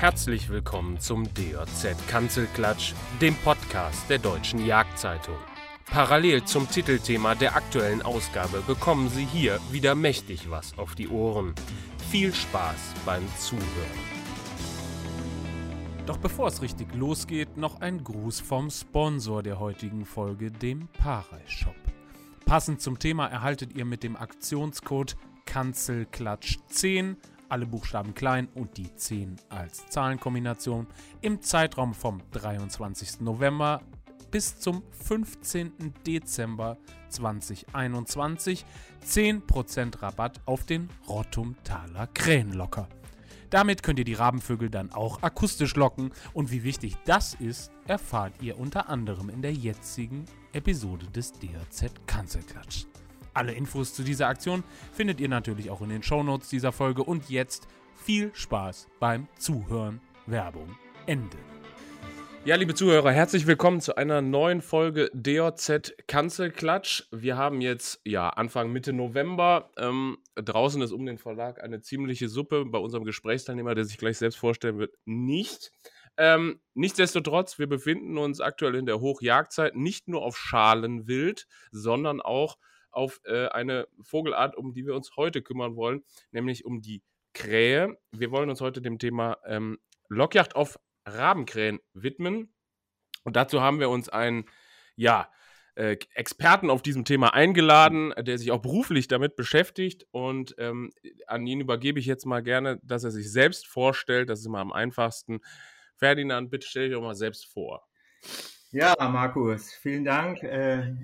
Herzlich willkommen zum DJZ Kanzelklatsch, dem Podcast der Deutschen Jagdzeitung. Parallel zum Titelthema der aktuellen Ausgabe bekommen Sie hier wieder mächtig was auf die Ohren. Viel Spaß beim Zuhören. Doch bevor es richtig losgeht, noch ein Gruß vom Sponsor der heutigen Folge, dem Parai Shop. Passend zum Thema erhaltet ihr mit dem Aktionscode Kanzelklatsch10 alle Buchstaben klein und die 10 als Zahlenkombination im Zeitraum vom 23. November bis zum 15. Dezember 2021 10% Rabatt auf den Rottumtaler Krähenlocker. Damit könnt ihr die Rabenvögel dann auch akustisch locken und wie wichtig das ist, erfahrt ihr unter anderem in der jetzigen Episode des DRZ Kanzelklatsch. Alle Infos zu dieser Aktion findet ihr natürlich auch in den Shownotes dieser Folge und jetzt viel Spaß beim Zuhören. Werbung Ende. Ja, liebe Zuhörer, herzlich willkommen zu einer neuen Folge DOZ Kanzelklatsch. Wir haben jetzt ja Anfang Mitte November. Ähm, draußen ist um den Verlag eine ziemliche Suppe. Bei unserem Gesprächsteilnehmer, der sich gleich selbst vorstellen wird, nicht. Ähm, nichtsdestotrotz, wir befinden uns aktuell in der Hochjagdzeit nicht nur auf Schalenwild, sondern auch auf äh, eine Vogelart, um die wir uns heute kümmern wollen, nämlich um die Krähe. Wir wollen uns heute dem Thema ähm, Lockjacht auf Rabenkrähen widmen. Und dazu haben wir uns einen, ja, äh, Experten auf diesem Thema eingeladen, der sich auch beruflich damit beschäftigt. Und ähm, an ihn übergebe ich jetzt mal gerne, dass er sich selbst vorstellt. Das ist immer am einfachsten. Ferdinand, bitte stell dich doch mal selbst vor. Ja, Markus, vielen Dank. Äh,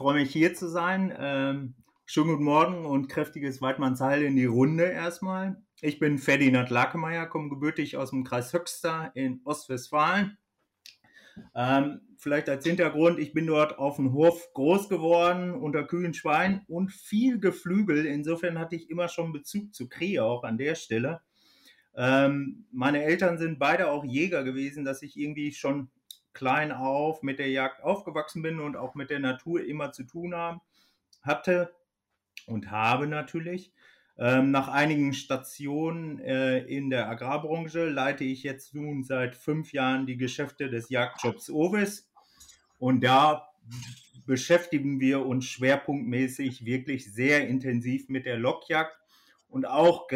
freue mich hier zu sein. Ähm, schönen guten Morgen und kräftiges Weidmannsheil in die Runde erstmal. Ich bin Ferdinand Lakemeyer, komme gebürtig aus dem Kreis Höxter in Ostwestfalen. Ähm, vielleicht als Hintergrund, ich bin dort auf dem Hof groß geworden, unter kühlen Schweinen und viel Geflügel. Insofern hatte ich immer schon Bezug zu Krähe auch an der Stelle. Ähm, meine Eltern sind beide auch Jäger gewesen, dass ich irgendwie schon klein auf mit der Jagd aufgewachsen bin und auch mit der Natur immer zu tun haben, hatte und habe natürlich. Ähm, nach einigen Stationen äh, in der Agrarbranche leite ich jetzt nun seit fünf Jahren die Geschäfte des Jagdjobs Ovis. Und da beschäftigen wir uns schwerpunktmäßig wirklich sehr intensiv mit der Lockjagd und auch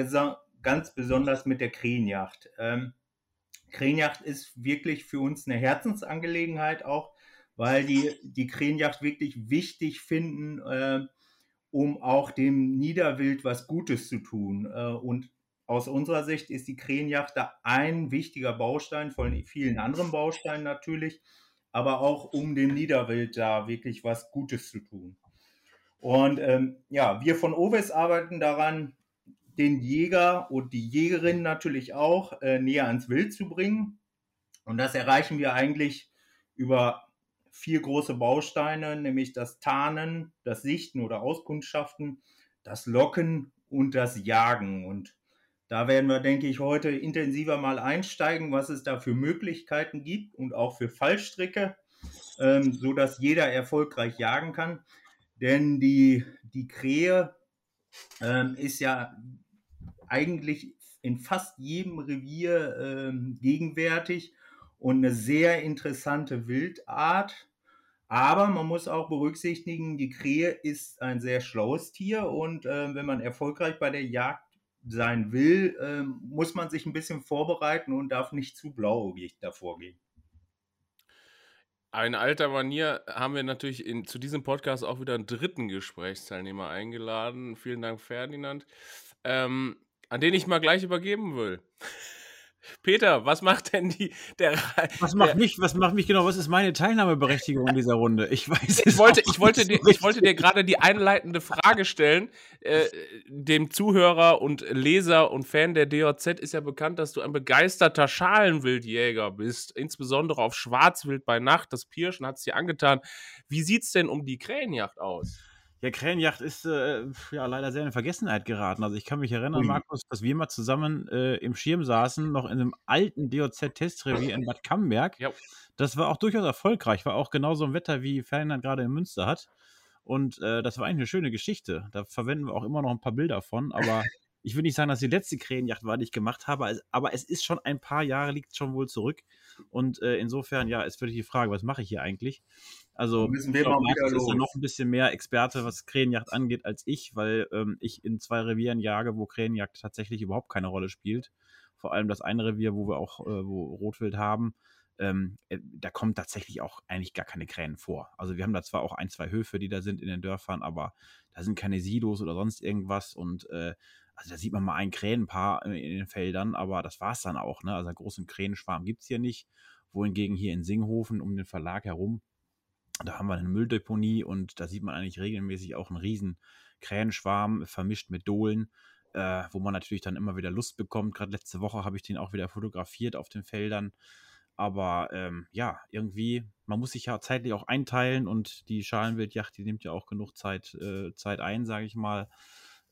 ganz besonders mit der Krähenjagd. Ähm, Krähenjacht ist wirklich für uns eine Herzensangelegenheit auch, weil die die Krähenjacht wirklich wichtig finden, äh, um auch dem Niederwild was Gutes zu tun. Äh, und aus unserer Sicht ist die Krähenjacht da ein wichtiger Baustein von vielen anderen Bausteinen natürlich, aber auch um dem Niederwild da wirklich was Gutes zu tun. Und ähm, ja, wir von Oves arbeiten daran, den Jäger und die Jägerin natürlich auch äh, näher ans Wild zu bringen. Und das erreichen wir eigentlich über vier große Bausteine, nämlich das Tarnen, das Sichten oder Auskundschaften, das Locken und das Jagen. Und da werden wir, denke ich, heute intensiver mal einsteigen, was es da für Möglichkeiten gibt und auch für Fallstricke, ähm, so dass jeder erfolgreich jagen kann. Denn die, die Krähe ähm, ist ja eigentlich in fast jedem Revier ähm, gegenwärtig und eine sehr interessante Wildart. Aber man muss auch berücksichtigen, die Krähe ist ein sehr schlaues Tier und äh, wenn man erfolgreich bei der Jagd sein will, äh, muss man sich ein bisschen vorbereiten und darf nicht zu blauäugig davor gehen. Ein alter Manier haben wir natürlich in, zu diesem Podcast auch wieder einen dritten Gesprächsteilnehmer eingeladen. Vielen Dank, Ferdinand. Ähm, an den ich mal gleich übergeben will. Peter, was macht denn die der Was macht der, mich, was macht mich genau, was ist meine Teilnahmeberechtigung in dieser Runde? Ich weiß ich wollte, ich wollte dir, ich wollte dir gerade die einleitende Frage stellen. Äh, dem Zuhörer und Leser und Fan der DOZ ist ja bekannt, dass du ein begeisterter Schalenwildjäger bist, insbesondere auf Schwarzwild bei Nacht. Das Pirschen hat es dir angetan. Wie sieht's denn um die Krähenjacht aus? Ja, Krähenjacht ist äh, ja leider sehr in Vergessenheit geraten. Also ich kann mich erinnern, Ui. Markus, dass wir mal zusammen äh, im Schirm saßen, noch in einem alten DOZ-Testrevier in Bad Camberg. Ja. Das war auch durchaus erfolgreich, war auch genauso ein Wetter, wie Ferdinand gerade in Münster hat. Und äh, das war eigentlich eine schöne Geschichte. Da verwenden wir auch immer noch ein paar Bilder von, aber ich würde nicht sagen, dass die letzte Krähenjacht war, die ich gemacht habe, aber es ist schon ein paar Jahre, liegt schon wohl zurück. Und äh, insofern, ja, ist wirklich die Frage, was mache ich hier eigentlich? Also, glaub, wieder ist ja noch ein bisschen mehr Experte, was Krähenjagd angeht, als ich, weil ähm, ich in zwei Revieren jage, wo Krähenjagd tatsächlich überhaupt keine Rolle spielt. Vor allem das eine Revier, wo wir auch äh, wo Rotwild haben, ähm, äh, da kommen tatsächlich auch eigentlich gar keine Krähen vor. Also wir haben da zwar auch ein, zwei Höfe, die da sind in den Dörfern, aber da sind keine Silos oder sonst irgendwas und äh, also da sieht man mal ein Krähenpaar in den Feldern, aber das war es dann auch. Ne? Also einen großen Krähenschwarm gibt es hier nicht. Wohingegen hier in Singhofen um den Verlag herum, da haben wir eine Mülldeponie und da sieht man eigentlich regelmäßig auch einen riesen Krähenschwarm vermischt mit Dohlen, äh, wo man natürlich dann immer wieder Lust bekommt. Gerade letzte Woche habe ich den auch wieder fotografiert auf den Feldern. Aber ähm, ja, irgendwie, man muss sich ja zeitlich auch einteilen und die Schalenwildjacht, die nimmt ja auch genug Zeit, äh, Zeit ein, sage ich mal.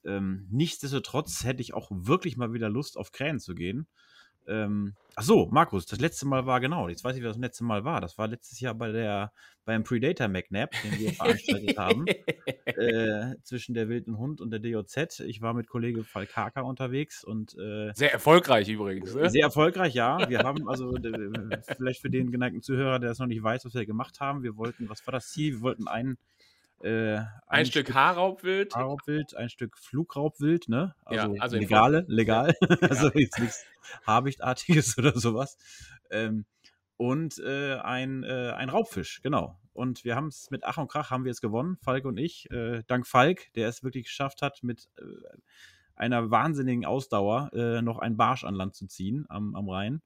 Ähm, nichtsdestotrotz hätte ich auch wirklich mal wieder Lust, auf Krähen zu gehen. Ähm, ach so, Markus, das letzte Mal war genau, jetzt weiß ich, was das letzte Mal war. Das war letztes Jahr bei der, beim Predator McNap, den wir veranstaltet haben, äh, zwischen der wilden Hund und der DOZ. Ich war mit Kollege Falkaka unterwegs und äh, sehr erfolgreich übrigens. Ne? Sehr erfolgreich, ja. Wir haben also vielleicht für den geneigten Zuhörer, der das noch nicht weiß, was wir gemacht haben. Wir wollten, was war das Ziel? Wir wollten einen äh, ein, ein, Stück, Stück Haarraubwild. Haarraubwild, ein Stück Flugraubwild, ne? Also, ja, also legale, legal. Ja. also jetzt nichts Habichtartiges oder sowas. Ähm, und äh, ein, äh, ein Raubfisch, genau. Und wir haben es mit Ach und Krach haben wir es gewonnen, Falk und ich. Äh, dank Falk, der es wirklich geschafft hat, mit äh, einer wahnsinnigen Ausdauer äh, noch ein Barsch an Land zu ziehen am, am Rhein.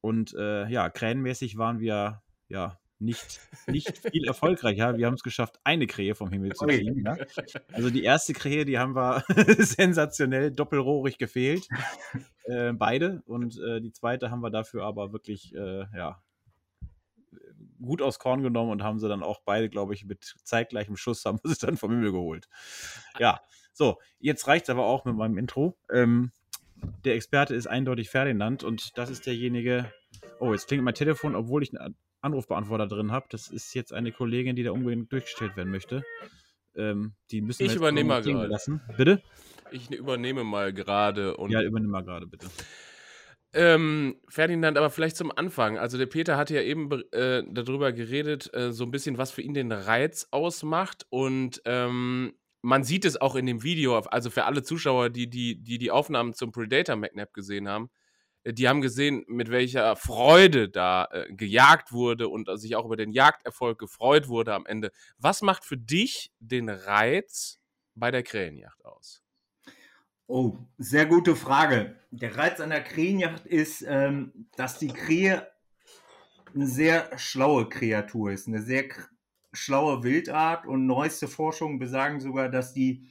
Und ja, krähenmäßig waren wir ja nicht, nicht viel erfolgreicher. Wir haben es geschafft, eine Krähe vom Himmel zu ziehen. Ja? Also die erste Krähe, die haben wir sensationell doppelrohrig gefehlt. Äh, beide. Und äh, die zweite haben wir dafür aber wirklich, äh, ja, gut aus Korn genommen und haben sie dann auch beide, glaube ich, mit zeitgleichem Schuss haben wir sie dann vom Himmel geholt. Ja, so, jetzt reicht es aber auch mit meinem Intro. Ähm, der Experte ist eindeutig Ferdinand und das ist derjenige. Oh, jetzt klingt mein Telefon, obwohl ich Anrufbeantworter drin habe. Das ist jetzt eine Kollegin, die da unbedingt durchgestellt werden möchte. Ähm, die müssen ich übernehme mal gerade. Lassen. Bitte? Ich übernehme mal gerade. Ja, übernehme mal gerade, bitte. Ähm, Ferdinand, aber vielleicht zum Anfang. Also der Peter hatte ja eben äh, darüber geredet, äh, so ein bisschen, was für ihn den Reiz ausmacht. Und ähm, man sieht es auch in dem Video, also für alle Zuschauer, die die, die, die Aufnahmen zum Predator McNap gesehen haben, die haben gesehen, mit welcher Freude da äh, gejagt wurde und sich auch über den Jagderfolg gefreut wurde am Ende. Was macht für dich den Reiz bei der Krähenjacht aus? Oh, sehr gute Frage. Der Reiz an der Krähenjacht ist, ähm, dass die Krähe eine sehr schlaue Kreatur ist, eine sehr schlaue Wildart und neueste Forschungen besagen sogar, dass die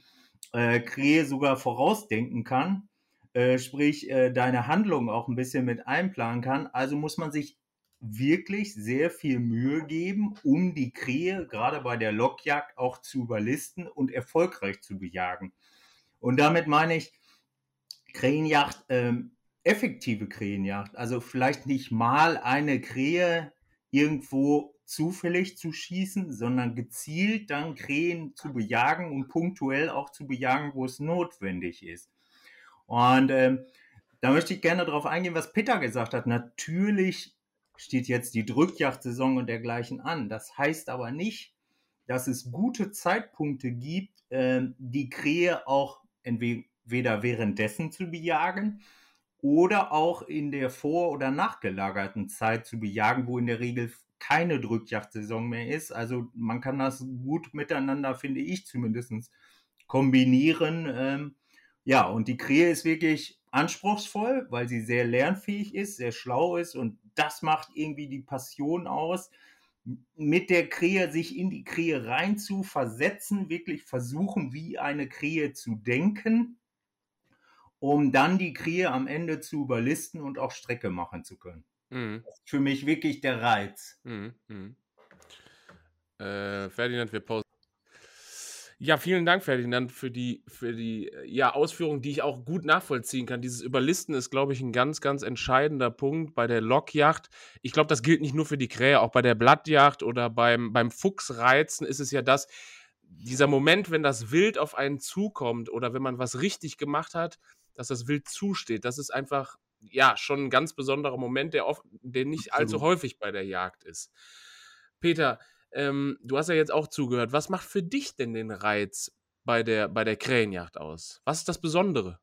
äh, Krähe sogar vorausdenken kann äh, sprich äh, deine Handlung auch ein bisschen mit einplanen kann. Also muss man sich wirklich sehr viel Mühe geben, um die Krähe gerade bei der Lockjagd auch zu überlisten und erfolgreich zu bejagen. Und damit meine ich Krähenjagd, ähm, effektive Krähenjagd. Also vielleicht nicht mal eine Krähe irgendwo zufällig zu schießen, sondern gezielt dann Krähen zu bejagen und punktuell auch zu bejagen, wo es notwendig ist. Und ähm, da möchte ich gerne darauf eingehen, was Peter gesagt hat. Natürlich steht jetzt die Drückjagdsaison und dergleichen an. Das heißt aber nicht, dass es gute Zeitpunkte gibt, äh, die Krähe auch entweder währenddessen zu bejagen oder auch in der vor- oder nachgelagerten Zeit zu bejagen, wo in der Regel keine Drückjagdsaison mehr ist. Also man kann das gut miteinander, finde ich zumindest, kombinieren. Ähm, ja, und die Krähe ist wirklich anspruchsvoll, weil sie sehr lernfähig ist, sehr schlau ist und das macht irgendwie die Passion aus, mit der Krähe sich in die Krähe rein zu versetzen, wirklich versuchen, wie eine Krähe zu denken, um dann die Krähe am Ende zu überlisten und auch Strecke machen zu können. Mhm. Das ist für mich wirklich der Reiz. Mhm. Mhm. Äh, Ferdinand, wir pausen. Ja, vielen Dank, Ferdinand, für die, für die ja, Ausführung, die ich auch gut nachvollziehen kann. Dieses Überlisten ist, glaube ich, ein ganz, ganz entscheidender Punkt bei der Lockjacht. Ich glaube, das gilt nicht nur für die Krähe, auch bei der Blattjacht oder beim, beim Fuchsreizen ist es ja das, dieser Moment, wenn das Wild auf einen zukommt oder wenn man was richtig gemacht hat, dass das Wild zusteht, das ist einfach ja schon ein ganz besonderer Moment, der, oft, der nicht allzu häufig bei der Jagd ist. Peter, ähm, du hast ja jetzt auch zugehört. Was macht für dich denn den Reiz bei der, bei der Krähenjagd aus? Was ist das Besondere?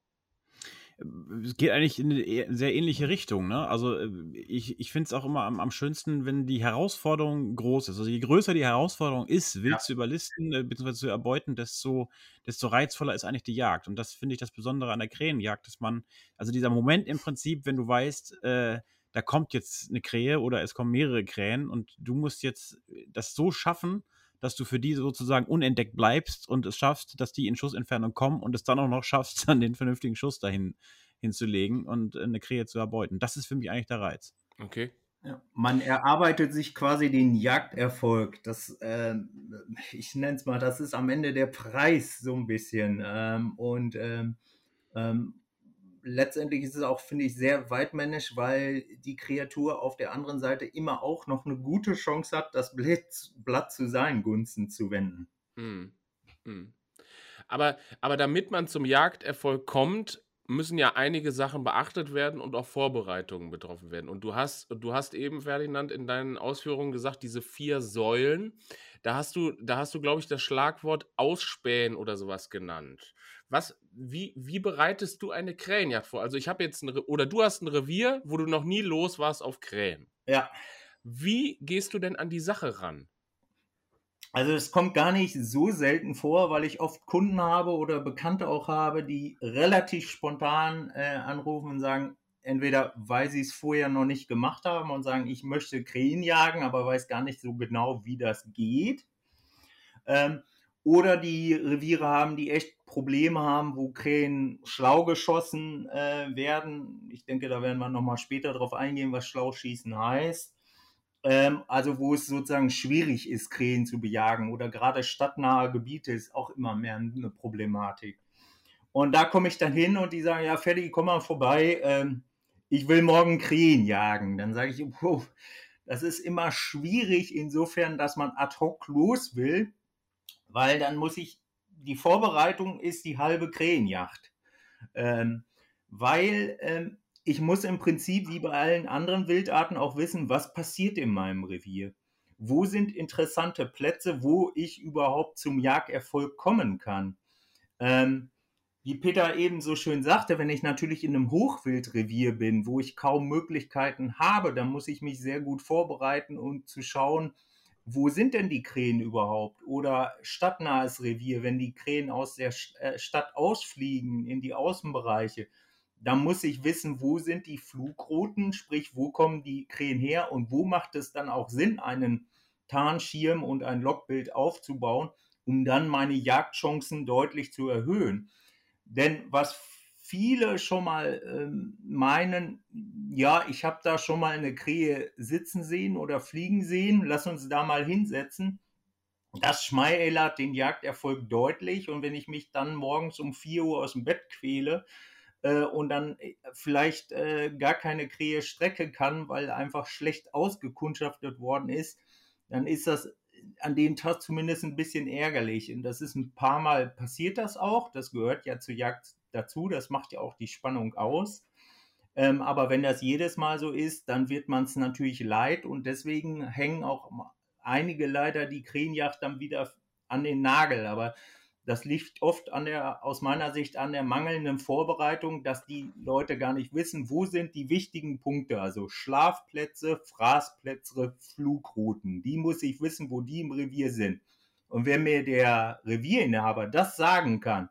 es geht eigentlich in eine e, sehr ähnliche Richtung. Ne? Also äh, ich, ich finde es auch immer am, am, schönsten, wenn die Herausforderung groß ist. Also je größer die Herausforderung ist, wild ja. zu überlisten äh, bzw. zu erbeuten, desto, desto reizvoller ist eigentlich die Jagd. Und das finde ich das Besondere an der Krähenjagd, dass man, also dieser Moment im Prinzip, wenn du weißt, äh, da kommt jetzt eine Krähe oder es kommen mehrere Krähen und du musst jetzt das so schaffen, dass du für die sozusagen unentdeckt bleibst und es schaffst, dass die in Schussentfernung kommen und es dann auch noch schaffst, dann den vernünftigen Schuss dahin hinzulegen und eine Krähe zu erbeuten. Das ist für mich eigentlich der Reiz. Okay. Ja, man erarbeitet sich quasi den Jagderfolg. Das, äh, ich nenne es mal, das ist am Ende der Preis so ein bisschen. Ähm, und ähm, ähm, letztendlich ist es auch, finde ich, sehr weitmännisch, weil die Kreatur auf der anderen Seite immer auch noch eine gute Chance hat, das Blatt zu seinen Gunsten zu wenden. Hm. Hm. Aber, aber damit man zum Jagderfolg kommt, müssen ja einige Sachen beachtet werden und auch Vorbereitungen betroffen werden. Und du hast, du hast eben, Ferdinand, in deinen Ausführungen gesagt, diese vier Säulen, da hast du, da hast du, glaube ich, das Schlagwort Ausspähen oder sowas genannt. Was, wie, wie bereitest du eine Krähenjagd vor? Also ich habe jetzt ein, oder du hast ein Revier, wo du noch nie los warst auf Krähen. Ja. Wie gehst du denn an die Sache ran? Also es kommt gar nicht so selten vor, weil ich oft Kunden habe oder Bekannte auch habe, die relativ spontan äh, anrufen und sagen, entweder weil sie es vorher noch nicht gemacht haben und sagen, ich möchte Krähen jagen, aber weiß gar nicht so genau, wie das geht. Ähm, oder die Reviere haben, die echt Probleme haben, wo Krähen schlau geschossen äh, werden. Ich denke, da werden wir nochmal später drauf eingehen, was Schlauschießen heißt. Ähm, also wo es sozusagen schwierig ist, Krähen zu bejagen oder gerade stadtnahe Gebiete ist auch immer mehr eine Problematik. Und da komme ich dann hin und die sagen, ja, Ferdi, komm mal vorbei, ähm, ich will morgen Krähen jagen. Dann sage ich, oh, das ist immer schwierig insofern, dass man ad hoc los will, weil dann muss ich, die Vorbereitung ist die halbe Krähenjacht. Ähm, weil ähm, ich muss im Prinzip wie bei allen anderen Wildarten auch wissen, was passiert in meinem Revier. Wo sind interessante Plätze, wo ich überhaupt zum Jagderfolg kommen kann? Ähm, wie Peter eben so schön sagte, wenn ich natürlich in einem Hochwildrevier bin, wo ich kaum Möglichkeiten habe, dann muss ich mich sehr gut vorbereiten und zu schauen, wo sind denn die Krähen überhaupt? Oder stadtnahes Revier, wenn die Krähen aus der äh, Stadt ausfliegen in die Außenbereiche, da muss ich wissen, wo sind die Flugrouten, sprich, wo kommen die Krähen her und wo macht es dann auch Sinn, einen Tarnschirm und ein Lockbild aufzubauen, um dann meine Jagdchancen deutlich zu erhöhen. Denn was viele schon mal ähm, meinen, ja, ich habe da schon mal eine Krähe sitzen sehen oder fliegen sehen, lass uns da mal hinsetzen. Das schmälert den Jagderfolg deutlich und wenn ich mich dann morgens um 4 Uhr aus dem Bett quäle, äh, und dann äh, vielleicht äh, gar keine Krähe strecken kann, weil einfach schlecht ausgekundschaftet worden ist, dann ist das an dem Tag zumindest ein bisschen ärgerlich. Und das ist ein paar Mal passiert das auch. Das gehört ja zur Jagd dazu. Das macht ja auch die Spannung aus. Ähm, aber wenn das jedes Mal so ist, dann wird man es natürlich leid und deswegen hängen auch einige leider die Krähenjagd dann wieder an den Nagel. Aber das liegt oft an der, aus meiner Sicht an der mangelnden Vorbereitung, dass die Leute gar nicht wissen, wo sind die wichtigen Punkte, also Schlafplätze, Fraßplätze, Flugrouten. Die muss ich wissen, wo die im Revier sind. Und wenn mir der Revierinhaber das sagen kann,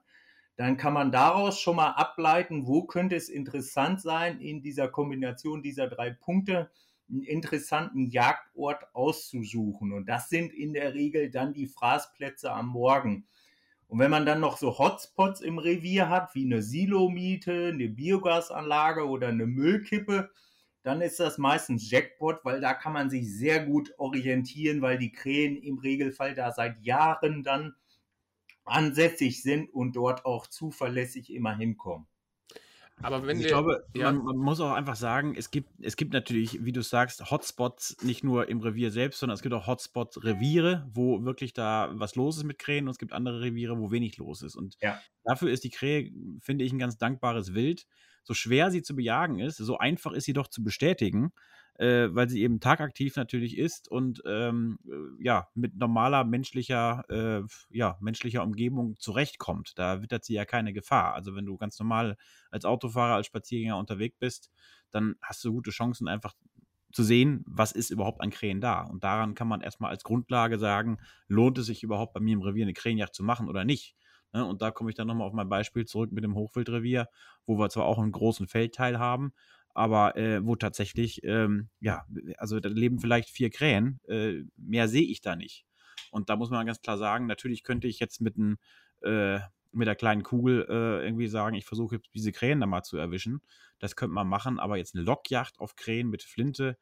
dann kann man daraus schon mal ableiten, wo könnte es interessant sein, in dieser Kombination dieser drei Punkte einen interessanten Jagdort auszusuchen. Und das sind in der Regel dann die Fraßplätze am Morgen. Und wenn man dann noch so Hotspots im Revier hat, wie eine Silomiete, eine Biogasanlage oder eine Müllkippe, dann ist das meistens Jackpot, weil da kann man sich sehr gut orientieren, weil die Krähen im Regelfall da seit Jahren dann ansässig sind und dort auch zuverlässig immer hinkommen. Aber wenn ich wir, glaube, ja. man, man, muss auch einfach sagen, es gibt, es gibt natürlich, wie du sagst, Hotspots nicht nur im Revier selbst, sondern es gibt auch Hotspot-Reviere, wo wirklich da was los ist mit Krähen und es gibt andere Reviere, wo wenig los ist. Und ja. dafür ist die Krähe, finde ich, ein ganz dankbares Wild. So schwer sie zu bejagen ist, so einfach ist sie doch zu bestätigen äh, weil sie eben tagaktiv natürlich ist und ähm, äh, ja, mit normaler menschlicher, äh, ja, menschlicher Umgebung zurechtkommt. Da wittert sie ja keine Gefahr. Also wenn du ganz normal als Autofahrer, als Spaziergänger unterwegs bist, dann hast du gute Chancen, einfach zu sehen, was ist überhaupt an Krähen da. Und daran kann man erstmal als Grundlage sagen, lohnt es sich überhaupt bei mir im Revier eine Krähenjagd zu machen oder nicht. Ne? Und da komme ich dann nochmal auf mein Beispiel zurück mit dem Hochwildrevier, wo wir zwar auch einen großen Feldteil haben, aber äh, wo tatsächlich, ähm, ja, also da leben vielleicht vier Krähen, äh, mehr sehe ich da nicht. Und da muss man ganz klar sagen, natürlich könnte ich jetzt mit, ein, äh, mit der kleinen Kugel äh, irgendwie sagen, ich versuche diese Krähen da mal zu erwischen. Das könnte man machen, aber jetzt eine Lockjacht auf Krähen mit Flinte,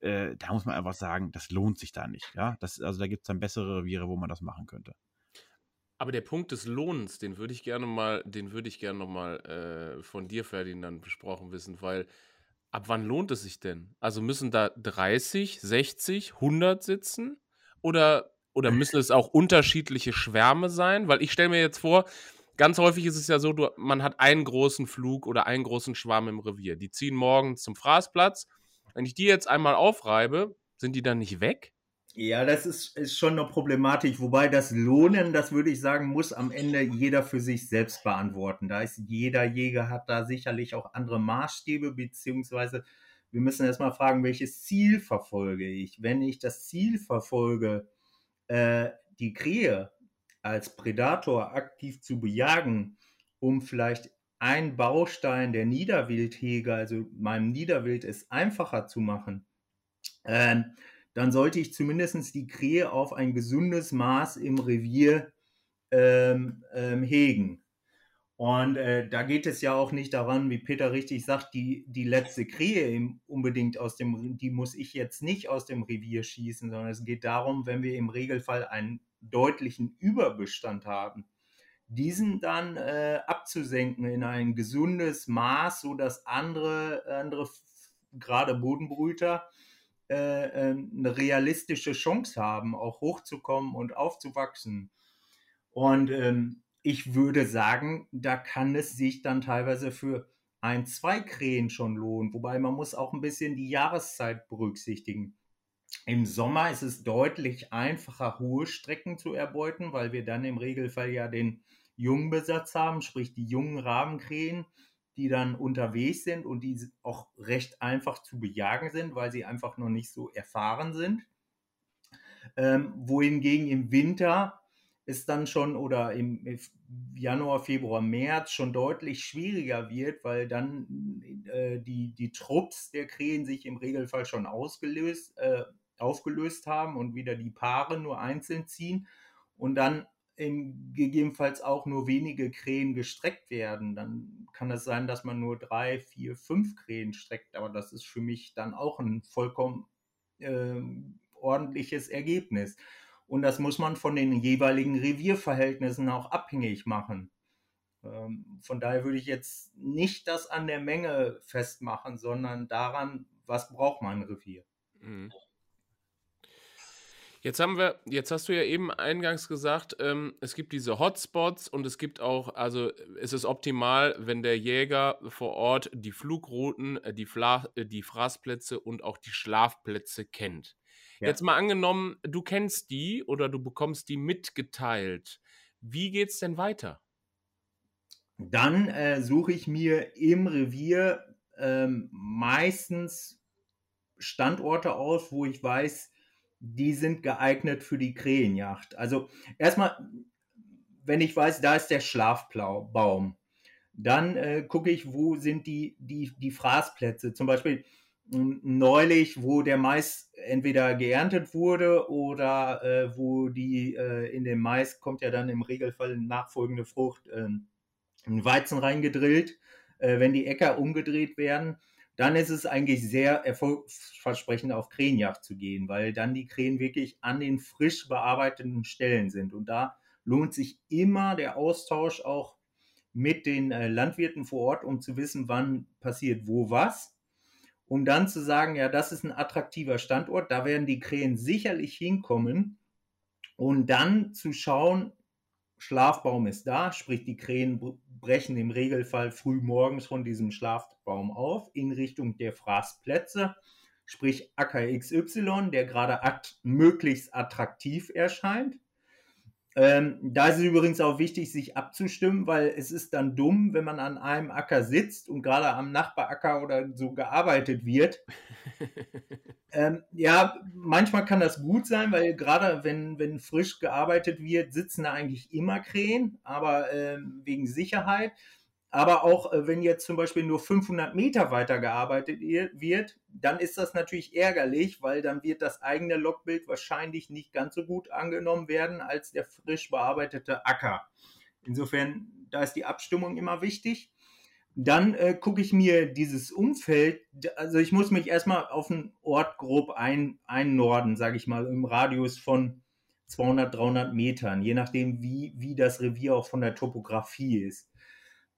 äh, da muss man einfach sagen, das lohnt sich da nicht. Ja? Das, also da gibt es dann bessere Reviere, wo man das machen könnte. Aber der Punkt des Lohnens, den würde ich gerne mal, den würde ich gerne nochmal äh, von dir, Ferdinand, besprochen wissen, weil ab wann lohnt es sich denn? Also müssen da 30, 60, 100 sitzen? Oder, oder müssen es auch unterschiedliche Schwärme sein? Weil ich stelle mir jetzt vor, ganz häufig ist es ja so, du, man hat einen großen Flug oder einen großen Schwarm im Revier. Die ziehen morgens zum Fraßplatz. Wenn ich die jetzt einmal aufreibe, sind die dann nicht weg? Ja, das ist, ist schon eine Problematik. Wobei das Lohnen, das würde ich sagen, muss am Ende jeder für sich selbst beantworten. Da ist jeder Jäger hat da sicherlich auch andere Maßstäbe, beziehungsweise wir müssen erstmal fragen, welches Ziel verfolge ich? Wenn ich das Ziel verfolge, äh, die Krähe als Predator aktiv zu bejagen, um vielleicht einen Baustein der Niederwildhege, also meinem Niederwild es einfacher zu machen, äh, dann sollte ich zumindest die Krähe auf ein gesundes Maß im Revier ähm, ähm, hegen. Und äh, da geht es ja auch nicht daran, wie Peter richtig sagt, die, die letzte Krähe unbedingt aus dem, die muss ich jetzt nicht aus dem Revier schießen, sondern es geht darum, wenn wir im Regelfall einen deutlichen Überbestand haben, diesen dann äh, abzusenken in ein gesundes Maß, sodass andere, andere gerade Bodenbrüter eine realistische Chance haben, auch hochzukommen und aufzuwachsen. Und ähm, ich würde sagen, da kann es sich dann teilweise für ein, zwei Krähen schon lohnen. Wobei man muss auch ein bisschen die Jahreszeit berücksichtigen. Im Sommer ist es deutlich einfacher, hohe Strecken zu erbeuten, weil wir dann im Regelfall ja den Jungbesatz haben, sprich die jungen Rabenkrähen die dann unterwegs sind und die auch recht einfach zu bejagen sind, weil sie einfach noch nicht so erfahren sind. Ähm, wohingegen im Winter es dann schon oder im Januar, Februar, März schon deutlich schwieriger wird, weil dann äh, die, die Trupps der Krähen sich im Regelfall schon ausgelöst, äh, aufgelöst haben und wieder die Paare nur einzeln ziehen und dann in, gegebenenfalls auch nur wenige Krähen gestreckt werden, dann kann es sein, dass man nur drei, vier, fünf Krähen streckt. Aber das ist für mich dann auch ein vollkommen äh, ordentliches Ergebnis. Und das muss man von den jeweiligen Revierverhältnissen auch abhängig machen. Ähm, von daher würde ich jetzt nicht das an der Menge festmachen, sondern daran, was braucht man Revier. Mhm. Jetzt haben wir, jetzt hast du ja eben eingangs gesagt, ähm, es gibt diese Hotspots und es gibt auch, also es ist optimal, wenn der Jäger vor Ort die Flugrouten, äh, die, Fla äh, die Fraßplätze und auch die Schlafplätze kennt. Ja. Jetzt mal angenommen, du kennst die oder du bekommst die mitgeteilt. Wie geht's denn weiter? Dann äh, suche ich mir im Revier ähm, meistens Standorte aus, wo ich weiß, die sind geeignet für die Krähenjacht. Also erstmal, wenn ich weiß, da ist der Schlafbaum, dann äh, gucke ich, wo sind die, die, die Fraßplätze. Zum Beispiel neulich, wo der Mais entweder geerntet wurde oder äh, wo die äh, in den Mais kommt ja dann im Regelfall nachfolgende Frucht ein Weizen reingedrillt, äh, wenn die Äcker umgedreht werden dann ist es eigentlich sehr erfolgsversprechend, auf Krähenjagd zu gehen, weil dann die Krähen wirklich an den frisch bearbeiteten Stellen sind. Und da lohnt sich immer der Austausch auch mit den äh, Landwirten vor Ort, um zu wissen, wann passiert wo was. Um dann zu sagen, ja, das ist ein attraktiver Standort, da werden die Krähen sicherlich hinkommen. Und dann zu schauen, Schlafbaum ist da, sprich die Krähen brechen im Regelfall früh morgens von diesem Schlafbaum auf in Richtung der Fraßplätze, sprich Acker XY, der gerade at möglichst attraktiv erscheint. Ähm, da ist es übrigens auch wichtig, sich abzustimmen, weil es ist dann dumm, wenn man an einem Acker sitzt und gerade am Nachbaracker oder so gearbeitet wird. ähm, ja, manchmal kann das gut sein, weil gerade wenn, wenn frisch gearbeitet wird, sitzen da eigentlich immer Krähen, aber ähm, wegen Sicherheit. Aber auch äh, wenn jetzt zum Beispiel nur 500 Meter weiter gearbeitet wird, dann ist das natürlich ärgerlich, weil dann wird das eigene Logbild wahrscheinlich nicht ganz so gut angenommen werden als der frisch bearbeitete Acker. Insofern, da ist die Abstimmung immer wichtig. Dann äh, gucke ich mir dieses Umfeld, also ich muss mich erstmal auf einen Ort grob ein, einnorden, sage ich mal, im Radius von 200, 300 Metern, je nachdem, wie, wie das Revier auch von der Topografie ist.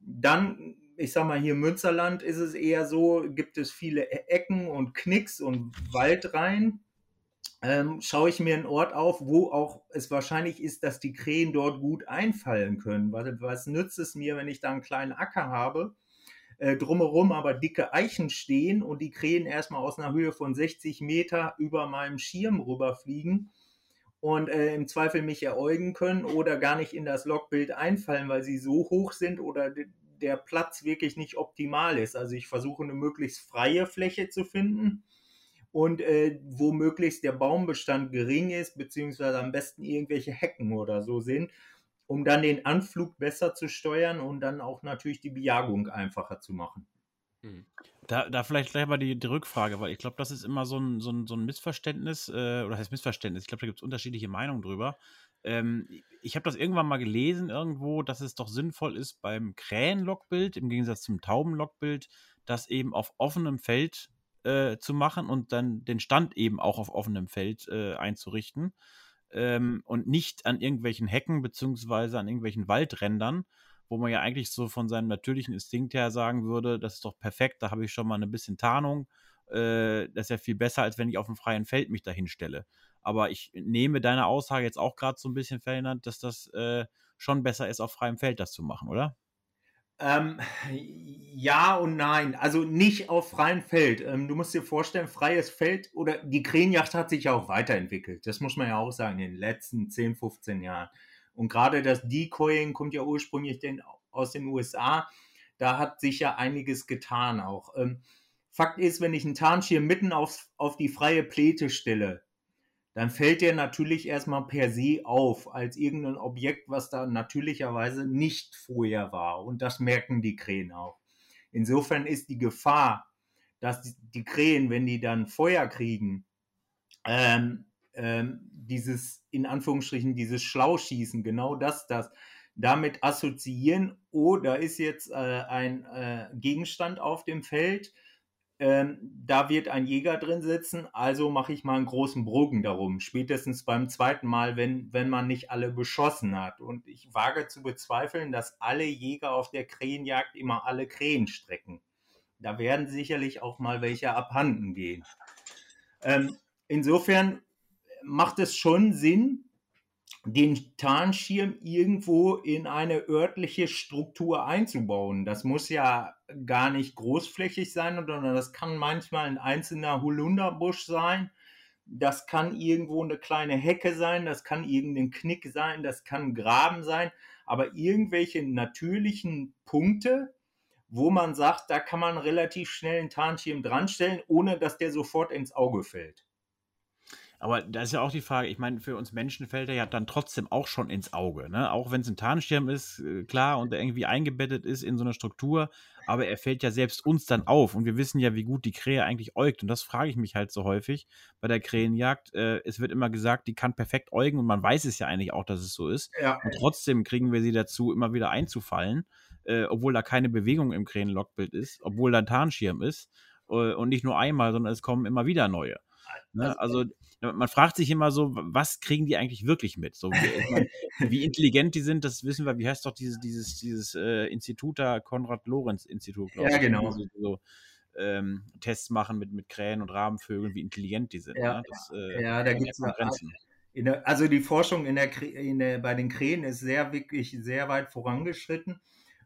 Dann, ich sag mal, hier im Münsterland ist es eher so, gibt es viele e-, Ecken und Knicks und Waldreihen. Ähm, schaue ich mir einen Ort auf, wo auch es wahrscheinlich ist, dass die Krähen dort gut einfallen können. Was, was nützt es mir, wenn ich da einen kleinen Acker habe, äh, drumherum aber dicke Eichen stehen und die Krähen erstmal aus einer Höhe von 60 Meter über meinem Schirm rüberfliegen und äh, im Zweifel mich eräugen können oder gar nicht in das Logbild einfallen, weil sie so hoch sind oder der Platz wirklich nicht optimal ist. Also ich versuche eine möglichst freie Fläche zu finden und äh, wo möglichst der Baumbestand gering ist, beziehungsweise am besten irgendwelche Hecken oder so sind, um dann den Anflug besser zu steuern und dann auch natürlich die Bejagung einfacher zu machen. Da, da vielleicht gleich mal die, die Rückfrage, weil ich glaube, das ist immer so ein, so ein, so ein Missverständnis, äh, oder heißt Missverständnis, ich glaube, da gibt es unterschiedliche Meinungen drüber. Ähm, ich habe das irgendwann mal gelesen irgendwo, dass es doch sinnvoll ist beim Krähenlockbild im Gegensatz zum Taubenlockbild, das eben auf offenem Feld äh, zu machen und dann den Stand eben auch auf offenem Feld äh, einzurichten. Ähm, und nicht an irgendwelchen Hecken beziehungsweise an irgendwelchen Waldrändern, wo man ja eigentlich so von seinem natürlichen Instinkt her sagen würde, das ist doch perfekt, da habe ich schon mal ein bisschen Tarnung. Äh, das ist ja viel besser, als wenn ich auf dem freien Feld mich dahin stelle. Aber ich nehme deine Aussage jetzt auch gerade so ein bisschen verändert, dass das äh, schon besser ist, auf freiem Feld das zu machen, oder? Ähm, ja und nein. Also nicht auf freiem Feld. Ähm, du musst dir vorstellen, freies Feld oder die Krähenjacht hat sich ja auch weiterentwickelt. Das muss man ja auch sagen in den letzten 10, 15 Jahren. Und gerade das Decoying kommt ja ursprünglich den, aus den USA. Da hat sich ja einiges getan auch. Ähm, Fakt ist, wenn ich einen Tarnschirm mitten auf, auf die freie Pläte stelle, dann fällt der natürlich erstmal per se auf als irgendein Objekt, was da natürlicherweise nicht vorher war. Und das merken die Krähen auch. Insofern ist die Gefahr, dass die Krähen, wenn die dann Feuer kriegen, ähm, ähm, dieses, in Anführungsstrichen, dieses Schlauschießen, genau das, das damit assoziieren, oh, da ist jetzt äh, ein äh, Gegenstand auf dem Feld, ähm, da wird ein Jäger drin sitzen, also mache ich mal einen großen Bogen darum, spätestens beim zweiten Mal, wenn, wenn man nicht alle beschossen hat. Und ich wage zu bezweifeln, dass alle Jäger auf der Krähenjagd immer alle Krähen strecken. Da werden sicherlich auch mal welche abhanden gehen. Ähm, insofern macht es schon Sinn, den Tarnschirm irgendwo in eine örtliche Struktur einzubauen. Das muss ja gar nicht großflächig sein, sondern das kann manchmal ein einzelner Holunderbusch sein. Das kann irgendwo eine kleine Hecke sein, das kann irgendein Knick sein, das kann ein Graben sein, aber irgendwelche natürlichen Punkte, wo man sagt, da kann man relativ schnell einen Tarnschirm dranstellen, ohne dass der sofort ins Auge fällt. Aber da ist ja auch die Frage, ich meine, für uns Menschen fällt er ja dann trotzdem auch schon ins Auge. Ne? Auch wenn es ein Tarnschirm ist, äh, klar, und er irgendwie eingebettet ist in so eine Struktur, aber er fällt ja selbst uns dann auf. Und wir wissen ja, wie gut die Krähe eigentlich äugt. Und das frage ich mich halt so häufig bei der Krähenjagd. Äh, es wird immer gesagt, die kann perfekt äugen und man weiß es ja eigentlich auch, dass es so ist. Ja. Und trotzdem kriegen wir sie dazu, immer wieder einzufallen, äh, obwohl da keine Bewegung im Krähenlockbild ist, obwohl da ein Tarnschirm ist. Äh, und nicht nur einmal, sondern es kommen immer wieder neue. Ne? Also man fragt sich immer so, was kriegen die eigentlich wirklich mit? So, wie, intelligent die sind, das wissen wir. Wie heißt doch dieses, dieses, dieses äh, Institut da, Konrad-Lorenz-Institut, glaube ich. Ja, genau. So, so ähm, Tests machen mit, mit Krähen und Rabenvögeln, wie intelligent die sind. Ja, ne? das, äh, ja da gibt es Grenzen. Der, also die Forschung in der, in der, bei den Krähen ist sehr wirklich sehr weit vorangeschritten.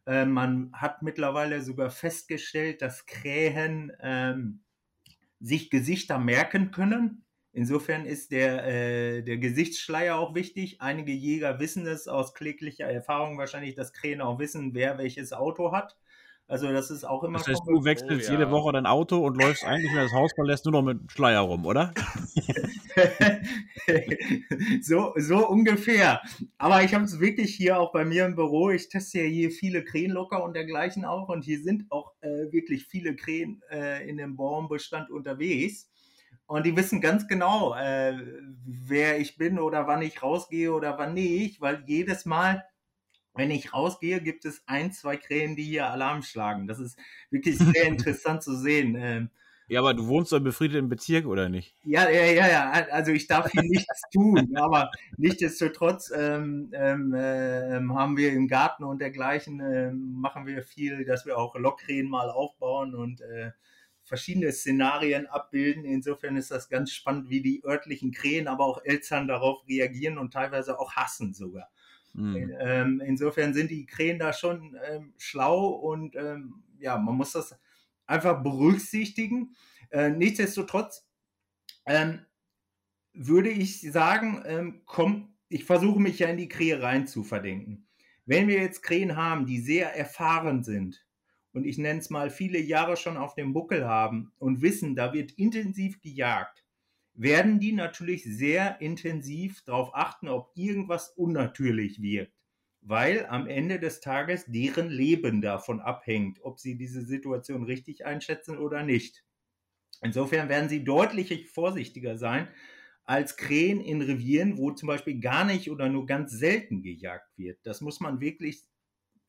Äh, man hat mittlerweile sogar festgestellt, dass Krähen ähm, sich Gesichter merken können. Insofern ist der, äh, der Gesichtsschleier auch wichtig. Einige Jäger wissen es aus kläglicher Erfahrung wahrscheinlich, dass Krähen auch wissen, wer welches Auto hat. Also das ist auch immer. Das heißt, du wechselst oh, ja. jede Woche dein Auto und läufst eigentlich, wenn das Haus verlässt, nur noch mit Schleier rum, oder? so, so ungefähr. Aber ich habe es wirklich hier auch bei mir im Büro. Ich teste ja hier viele Krähenlocker und dergleichen auch. Und hier sind auch äh, wirklich viele Krähen äh, in dem Baumbestand unterwegs. Und die wissen ganz genau, äh, wer ich bin oder wann ich rausgehe oder wann nicht, weil jedes Mal wenn ich rausgehe, gibt es ein, zwei Krähen, die hier Alarm schlagen. Das ist wirklich sehr interessant zu sehen. Ähm, ja, aber du wohnst doch im befriedeten Bezirk, oder nicht? Ja, ja, ja, ja. Also ich darf hier nichts tun, aber nichtsdestotrotz ähm, ähm, äh, haben wir im Garten und dergleichen äh, machen wir viel, dass wir auch Lockrähen mal aufbauen und äh, verschiedene Szenarien abbilden. Insofern ist das ganz spannend, wie die örtlichen Krähen, aber auch Eltern darauf reagieren und teilweise auch hassen sogar. Mhm. Ähm, insofern sind die Krähen da schon ähm, schlau und ähm, ja, man muss das einfach berücksichtigen. Äh, nichtsdestotrotz ähm, würde ich sagen, ähm, komm, ich versuche mich ja in die Krähe rein zu verdenken. Wenn wir jetzt Krähen haben, die sehr erfahren sind und ich nenne es mal viele Jahre schon auf dem Buckel haben und wissen, da wird intensiv gejagt, werden die natürlich sehr intensiv darauf achten, ob irgendwas unnatürlich wirkt, weil am Ende des Tages deren Leben davon abhängt, ob sie diese Situation richtig einschätzen oder nicht. Insofern werden sie deutlich vorsichtiger sein als Krähen in Revieren, wo zum Beispiel gar nicht oder nur ganz selten gejagt wird. Das muss man wirklich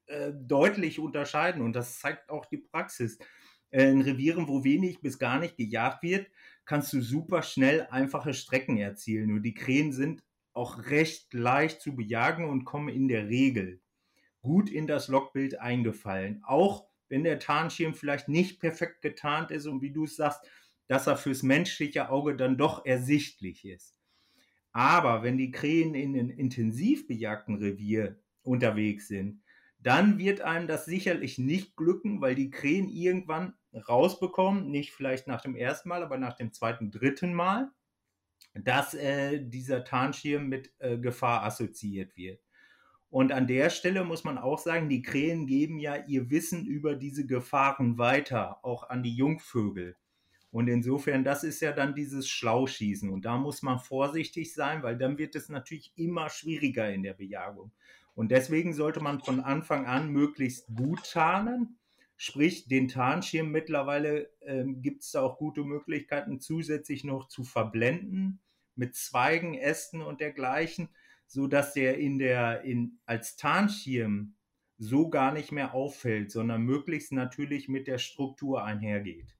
äh, deutlich unterscheiden und das zeigt auch die Praxis. Äh, in Revieren, wo wenig bis gar nicht gejagt wird, kannst du super schnell einfache Strecken erzielen. Nur die Krähen sind auch recht leicht zu bejagen und kommen in der Regel gut in das Lockbild eingefallen. Auch wenn der Tarnschirm vielleicht nicht perfekt getarnt ist und wie du es sagst, dass er fürs menschliche Auge dann doch ersichtlich ist. Aber wenn die Krähen in einem intensiv bejagten Revier unterwegs sind, dann wird einem das sicherlich nicht glücken, weil die Krähen irgendwann rausbekommen, nicht vielleicht nach dem ersten Mal, aber nach dem zweiten, dritten Mal, dass äh, dieser Tarnschirm mit äh, Gefahr assoziiert wird. Und an der Stelle muss man auch sagen, die Krähen geben ja ihr Wissen über diese Gefahren weiter, auch an die Jungvögel. Und insofern, das ist ja dann dieses Schlauschießen. Und da muss man vorsichtig sein, weil dann wird es natürlich immer schwieriger in der Bejagung. Und deswegen sollte man von Anfang an möglichst gut tarnen. Sprich, den Tarnschirm mittlerweile ähm, gibt es auch gute Möglichkeiten, zusätzlich noch zu verblenden mit Zweigen, Ästen und dergleichen, sodass der in der in, als Tarnschirm so gar nicht mehr auffällt, sondern möglichst natürlich mit der Struktur einhergeht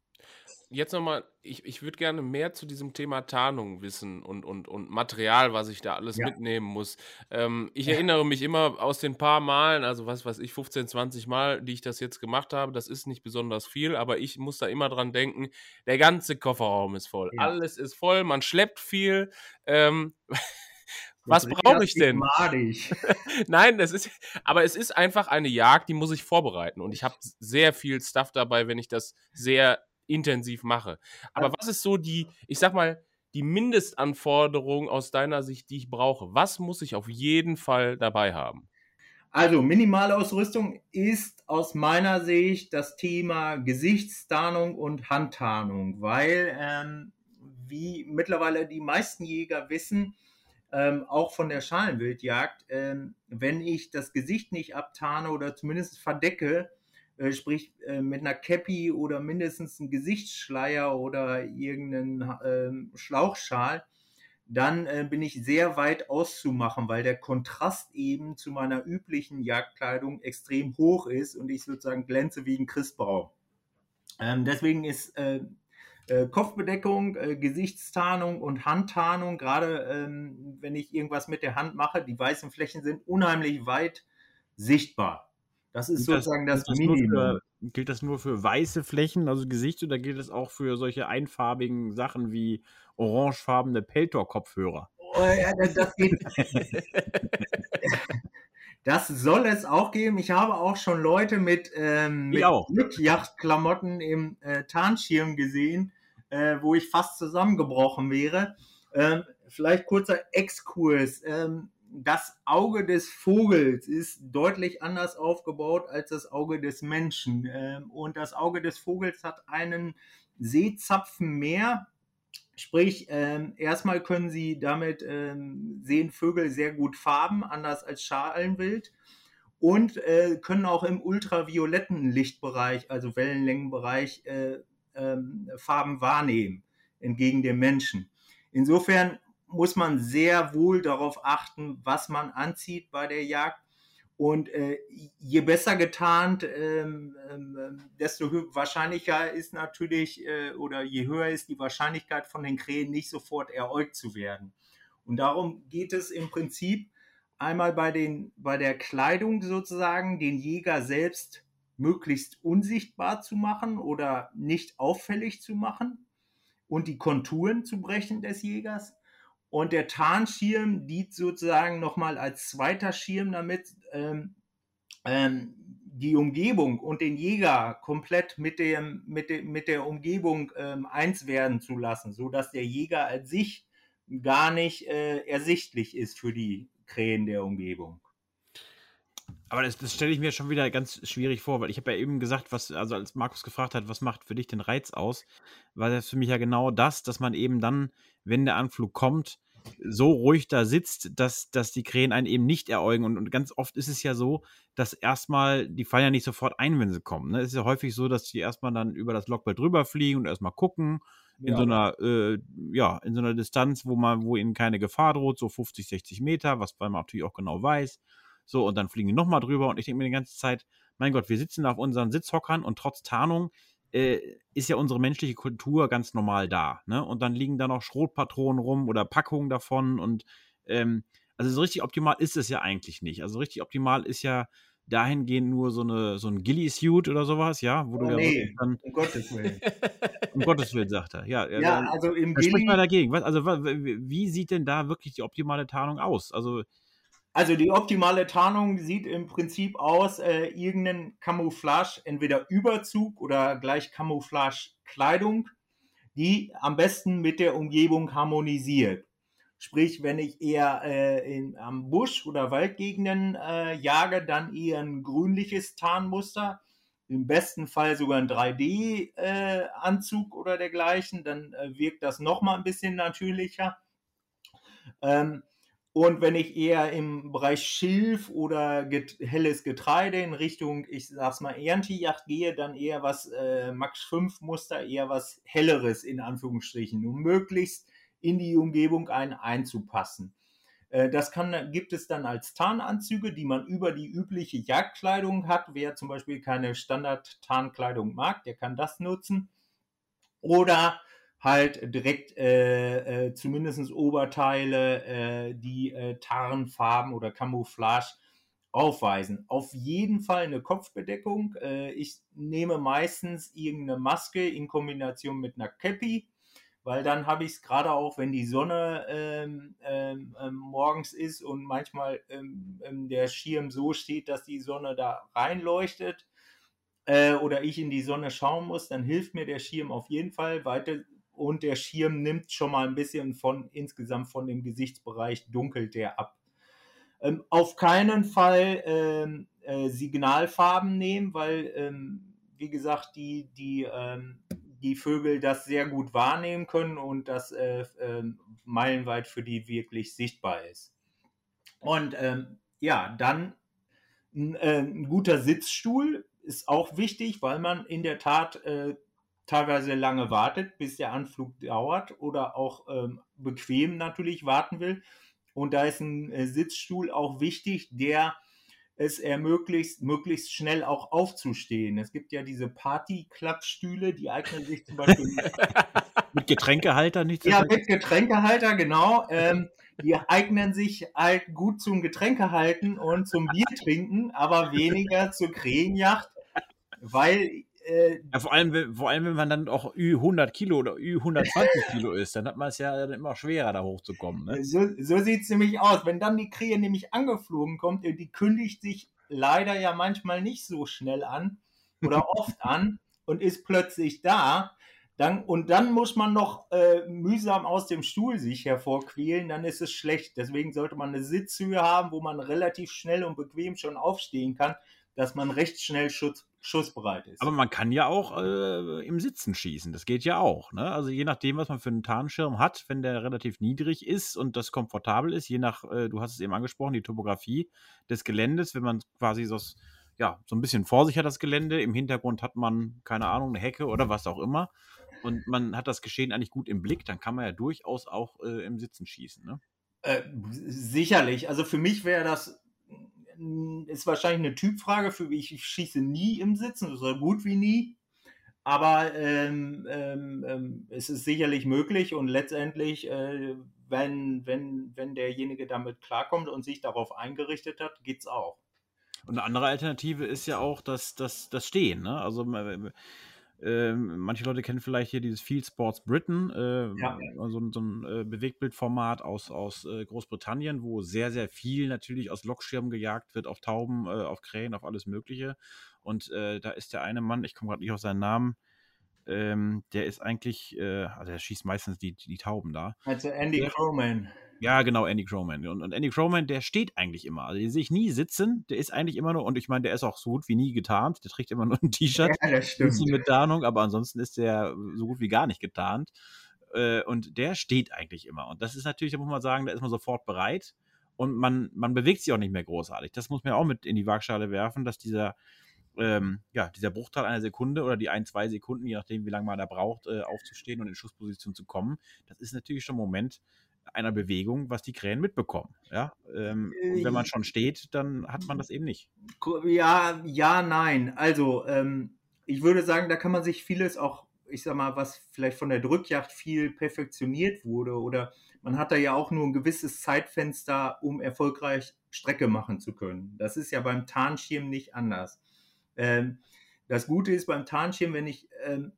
jetzt nochmal, ich, ich würde gerne mehr zu diesem Thema Tarnung wissen und, und, und Material, was ich da alles ja. mitnehmen muss. Ähm, ich ja. erinnere mich immer aus den paar Malen, also was weiß ich, 15, 20 Mal, die ich das jetzt gemacht habe, das ist nicht besonders viel, aber ich muss da immer dran denken, der ganze Kofferraum ist voll. Ja. Alles ist voll, man schleppt viel. Ähm, was brauche ich denn? Nein, das ist, aber es ist einfach eine Jagd, die muss ich vorbereiten. Und ich habe sehr viel Stuff dabei, wenn ich das sehr intensiv mache. Aber was ist so die, ich sag mal, die Mindestanforderung aus deiner Sicht, die ich brauche? Was muss ich auf jeden Fall dabei haben? Also Minimalausrüstung ist aus meiner Sicht das Thema Gesichtstarnung und Handtarnung, weil ähm, wie mittlerweile die meisten Jäger wissen, ähm, auch von der Schalenwildjagd, ähm, wenn ich das Gesicht nicht abtarne oder zumindest verdecke, äh, sprich äh, mit einer Cappy oder mindestens einem Gesichtsschleier oder irgendeinen äh, Schlauchschal, dann äh, bin ich sehr weit auszumachen, weil der Kontrast eben zu meiner üblichen Jagdkleidung extrem hoch ist und ich sozusagen glänze wie ein Christbaum. Ähm, deswegen ist äh, Äh, Kopfbedeckung, äh, Gesichtstarnung und Handtarnung, gerade ähm, wenn ich irgendwas mit der Hand mache, die weißen Flächen sind unheimlich weit sichtbar. Das ist gilt sozusagen das, das Minimum. Gilt das nur für weiße Flächen, also Gesicht, oder gilt das auch für solche einfarbigen Sachen wie orangefarbene Peltor-Kopfhörer? Oh, ja, das geht. Das soll es auch geben. Ich habe auch schon Leute mit, ähm, mit Glückjachtklamotten im äh, Tarnschirm gesehen, äh, wo ich fast zusammengebrochen wäre. Ähm, vielleicht kurzer Exkurs. Ähm, das Auge des Vogels ist deutlich anders aufgebaut als das Auge des Menschen. Ähm, und das Auge des Vogels hat einen Sehzapfen mehr Sprich, ähm, erstmal können Sie damit ähm, sehen Vögel sehr gut Farben, anders als Schalenwild. Und äh, können auch im ultravioletten Lichtbereich, also Wellenlängenbereich, äh, Farben wahrnehmen, entgegen dem Menschen. Insofern muss man sehr wohl darauf achten, was man anzieht bei der Jagd und äh, je besser getarnt, ähm, ähm, desto wahrscheinlicher ist natürlich äh, oder je höher ist die Wahrscheinlichkeit von den Krähen nicht sofort eräugt zu werden. Und darum geht es im Prinzip einmal bei, den, bei der Kleidung sozusagen, den Jäger selbst möglichst unsichtbar zu machen oder nicht auffällig zu machen und die Konturen zu brechen des Jägers. Und der Tarnschirm dient sozusagen nochmal als zweiter Schirm, damit ähm, ähm, die Umgebung und den Jäger komplett mit, dem, mit, dem, mit der Umgebung ähm, eins werden zu lassen, sodass der Jäger als sich gar nicht äh, ersichtlich ist für die Krähen der Umgebung. Aber das, das stelle ich mir schon wieder ganz schwierig vor, weil ich habe ja eben gesagt, was, also als Markus gefragt hat, was macht für dich den Reiz aus, war das für mich ja genau das, dass man eben dann, wenn der Anflug kommt, so ruhig da sitzt, dass, dass die Krähen einen eben nicht eräugen. Und, und ganz oft ist es ja so, dass erstmal, die fallen ja nicht sofort ein, wenn sie kommen. Ne? Es ist ja häufig so, dass die erstmal dann über das Lockball drüber fliegen und erstmal gucken, in ja. so einer, äh, ja, in so einer Distanz, wo man, wo ihnen keine Gefahr droht, so 50, 60 Meter, was man natürlich auch genau weiß. So, und dann fliegen die nochmal drüber und ich denke mir die ganze Zeit, mein Gott, wir sitzen auf unseren Sitzhockern und trotz Tarnung äh, ist ja unsere menschliche Kultur ganz normal da. Ne? Und dann liegen da noch Schrotpatronen rum oder Packungen davon und ähm, also so richtig optimal ist es ja eigentlich nicht. Also richtig optimal ist ja dahingehend nur so, eine, so ein Gilly-Suit oder sowas, ja, wo oh, du nee, dann, um Gottes Willen. um Gottes Willen, sagt er. Ja, ja also im Gilly. Spricht mal dagegen. Was, also, wie sieht denn da wirklich die optimale Tarnung aus? Also, also die optimale Tarnung sieht im Prinzip aus, äh, irgendeinen Camouflage, entweder Überzug oder gleich Camouflage-Kleidung, die am besten mit der Umgebung harmonisiert. Sprich, wenn ich eher äh, in, am Busch oder Waldgegenden äh, jage, dann eher ein grünliches Tarnmuster, im besten Fall sogar ein 3D-Anzug äh, oder dergleichen, dann äh, wirkt das nochmal ein bisschen natürlicher. Ähm, und wenn ich eher im Bereich Schilf oder get helles Getreide in Richtung, ich sag's mal, Erntejacht gehe, dann eher was äh, Max 5 Muster, eher was helleres in Anführungsstrichen, um möglichst in die Umgebung ein einzupassen. Äh, das kann, gibt es dann als Tarnanzüge, die man über die übliche Jagdkleidung hat. Wer zum Beispiel keine Standard-Tarnkleidung mag, der kann das nutzen. Oder halt direkt äh, äh, zumindest Oberteile, äh, die äh, Tarnfarben oder Camouflage aufweisen. Auf jeden Fall eine Kopfbedeckung. Äh, ich nehme meistens irgendeine Maske in Kombination mit einer Cappy, weil dann habe ich es gerade auch, wenn die Sonne ähm, ähm, ähm, morgens ist und manchmal ähm, ähm, der Schirm so steht, dass die Sonne da reinleuchtet äh, oder ich in die Sonne schauen muss, dann hilft mir der Schirm auf jeden Fall. Weiter und der Schirm nimmt schon mal ein bisschen von insgesamt von dem Gesichtsbereich dunkelt der ab. Ähm, auf keinen Fall ähm, äh, Signalfarben nehmen, weil ähm, wie gesagt die die ähm, die Vögel das sehr gut wahrnehmen können und das äh, äh, meilenweit für die wirklich sichtbar ist. Und ähm, ja, dann ein, äh, ein guter Sitzstuhl ist auch wichtig, weil man in der Tat äh, teilweise lange wartet, bis der Anflug dauert oder auch ähm, bequem natürlich warten will. Und da ist ein äh, Sitzstuhl auch wichtig, der es ermöglicht, möglichst schnell auch aufzustehen. Es gibt ja diese Party-Klappstühle, die eignen sich zum Beispiel mit Getränkehalter nicht. Ja, mit Getränkehalter, genau. Ähm, die eignen sich halt gut zum Getränkehalten und zum Bier trinken, aber weniger zur Krähenjacht, weil äh, ja, vor, allem, vor allem, wenn man dann auch Ü100 Kilo oder Ü120 Kilo ist, dann hat man es ja immer schwerer, da hochzukommen. Ne? So, so sieht es nämlich aus. Wenn dann die Krähe nämlich angeflogen kommt, die kündigt sich leider ja manchmal nicht so schnell an oder oft an und ist plötzlich da. Dann, und dann muss man noch äh, mühsam aus dem Stuhl sich hervorquälen, dann ist es schlecht. Deswegen sollte man eine Sitzhöhe haben, wo man relativ schnell und bequem schon aufstehen kann, dass man recht schnell Schutz, schussbereit ist. Aber man kann ja auch äh, im Sitzen schießen, das geht ja auch. Ne? Also je nachdem, was man für einen Tarnschirm hat, wenn der relativ niedrig ist und das komfortabel ist, je nach, äh, du hast es eben angesprochen, die Topografie des Geländes, wenn man quasi so, ja, so ein bisschen vor sich hat das Gelände, im Hintergrund hat man, keine Ahnung, eine Hecke oder was auch immer und man hat das Geschehen eigentlich gut im Blick, dann kann man ja durchaus auch äh, im Sitzen schießen. Ne? Äh, sicherlich. Also für mich wäre das ist wahrscheinlich eine Typfrage. Für mich, ich schieße nie im Sitzen, so gut wie nie. Aber ähm, ähm, ähm, es ist sicherlich möglich und letztendlich, äh, wenn, wenn, wenn derjenige damit klarkommt und sich darauf eingerichtet hat, geht es auch. Und eine andere Alternative ist ja auch das, das, das Stehen. Ne? Also ähm, manche Leute kennen vielleicht hier dieses Field Sports Britain, äh, ja. so, so, ein äh, Bewegtbildformat aus, aus äh, Großbritannien, wo sehr, sehr viel natürlich aus Lokschirmen gejagt wird, auf Tauben, äh, auf Krähen, auf alles Mögliche. Und äh, da ist der eine Mann, ich komme gerade nicht auf seinen Namen, ähm, der ist eigentlich, äh, also er schießt meistens die, die Tauben da. Also Andy Crowman. Ja, genau, Andy Crowman. Und, und Andy Crowman, der steht eigentlich immer. Also den sehe ich nie sitzen. Der ist eigentlich immer nur, und ich meine, der ist auch so gut wie nie getarnt. Der trägt immer nur ein T-Shirt. Ja, das stimmt. Mit Tarnung, aber ansonsten ist der so gut wie gar nicht getarnt. Äh, und der steht eigentlich immer. Und das ist natürlich, da muss man sagen, da ist man sofort bereit. Und man, man bewegt sich auch nicht mehr großartig. Das muss man auch mit in die Waagschale werfen, dass dieser, ähm, ja, dieser Bruchteil einer Sekunde oder die ein, zwei Sekunden, je nachdem, wie lange man da braucht, äh, aufzustehen und in Schussposition zu kommen, das ist natürlich schon ein Moment, einer Bewegung, was die Krähen mitbekommen. Ja? Ähm, und wenn man schon steht, dann hat man das eben nicht. Ja, ja, nein. Also, ähm, ich würde sagen, da kann man sich vieles auch, ich sag mal, was vielleicht von der Drückjagd viel perfektioniert wurde oder man hat da ja auch nur ein gewisses Zeitfenster, um erfolgreich Strecke machen zu können. Das ist ja beim Tarnschirm nicht anders. Ähm, das Gute ist beim Tarnschirm, wenn ich, ähm,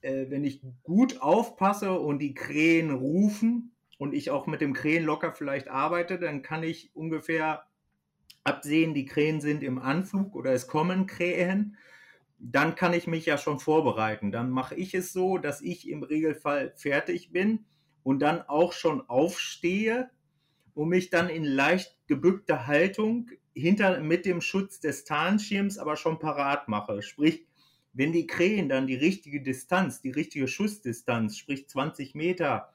äh, wenn ich gut aufpasse und die Krähen rufen, und ich auch mit dem Krähen locker vielleicht arbeite, dann kann ich ungefähr absehen, die Krähen sind im Anflug oder es kommen Krähen. Dann kann ich mich ja schon vorbereiten. Dann mache ich es so, dass ich im Regelfall fertig bin und dann auch schon aufstehe und mich dann in leicht gebückter Haltung hinter mit dem Schutz des Tarnschirms aber schon parat mache. Sprich, wenn die Krähen dann die richtige Distanz, die richtige Schussdistanz, sprich 20 Meter,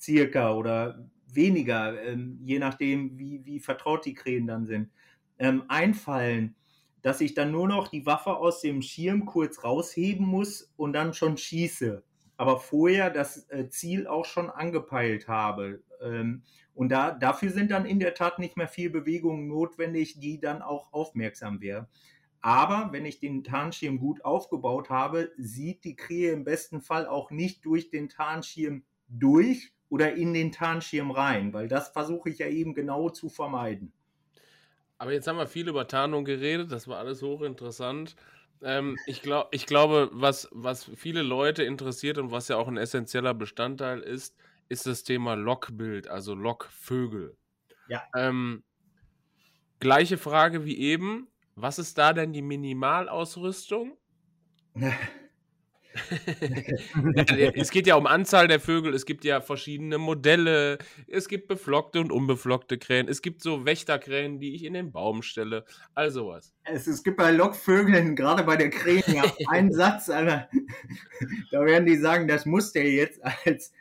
circa oder weniger, ähm, je nachdem, wie, wie vertraut die Krähen dann sind, ähm, einfallen, dass ich dann nur noch die Waffe aus dem Schirm kurz rausheben muss und dann schon schieße. Aber vorher das äh, Ziel auch schon angepeilt habe. Ähm, und da, dafür sind dann in der Tat nicht mehr viel Bewegungen notwendig, die dann auch aufmerksam wären. Aber wenn ich den Tarnschirm gut aufgebaut habe, sieht die Krähe im besten Fall auch nicht durch den Tarnschirm durch, oder in den Tarnschirm rein, weil das versuche ich ja eben genau zu vermeiden. Aber jetzt haben wir viel über Tarnung geredet, das war alles hochinteressant. Ähm, ich, glaub, ich glaube, was, was viele Leute interessiert und was ja auch ein essentieller Bestandteil ist, ist das Thema Lockbild, also Lockvögel. Ja. Ähm, gleiche Frage wie eben. Was ist da denn die Minimalausrüstung? es geht ja um Anzahl der Vögel, es gibt ja verschiedene Modelle, es gibt beflockte und unbeflockte Krähen, es gibt so Wächterkrähen, die ich in den Baum stelle, all sowas. Es, es gibt bei Lockvögeln, gerade bei der Krähen, ja einen Satz, Alter, da werden die sagen, das muss der jetzt als,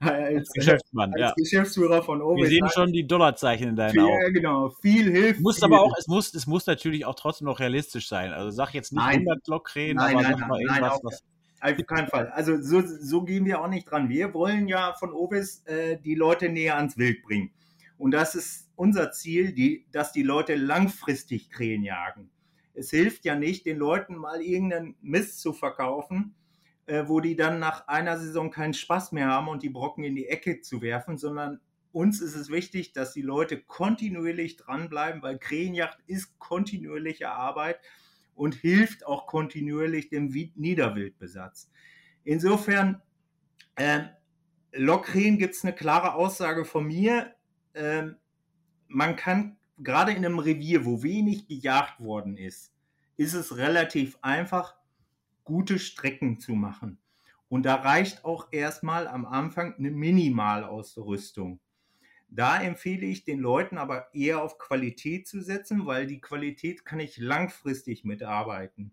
als, Geschäftsmann, als ja. Geschäftsführer von Obi. Wir sehen schon die Dollarzeichen in deinen viel, Augen. Genau, viel hilft. Muss aber auch, es muss, es muss natürlich auch trotzdem noch realistisch sein. Also sag jetzt nicht nein. 100 Lockkrähen, aber nein, sag mal irgendwas, nein, was auf keinen Fall. Also so, so gehen wir auch nicht dran. Wir wollen ja von Ovis äh, die Leute näher ans Wild bringen. Und das ist unser Ziel, die, dass die Leute langfristig Krähen jagen. Es hilft ja nicht, den Leuten mal irgendeinen Mist zu verkaufen, äh, wo die dann nach einer Saison keinen Spaß mehr haben und die Brocken in die Ecke zu werfen, sondern uns ist es wichtig, dass die Leute kontinuierlich dranbleiben, weil Krähenjacht ist kontinuierliche Arbeit und hilft auch kontinuierlich dem Niederwildbesatz. Insofern, äh, Lokrähen gibt es eine klare Aussage von mir. Äh, man kann gerade in einem Revier, wo wenig gejagt worden ist, ist es relativ einfach, gute Strecken zu machen. Und da reicht auch erstmal am Anfang eine Minimalausrüstung. Da empfehle ich den Leuten aber eher auf Qualität zu setzen, weil die Qualität kann ich langfristig mitarbeiten.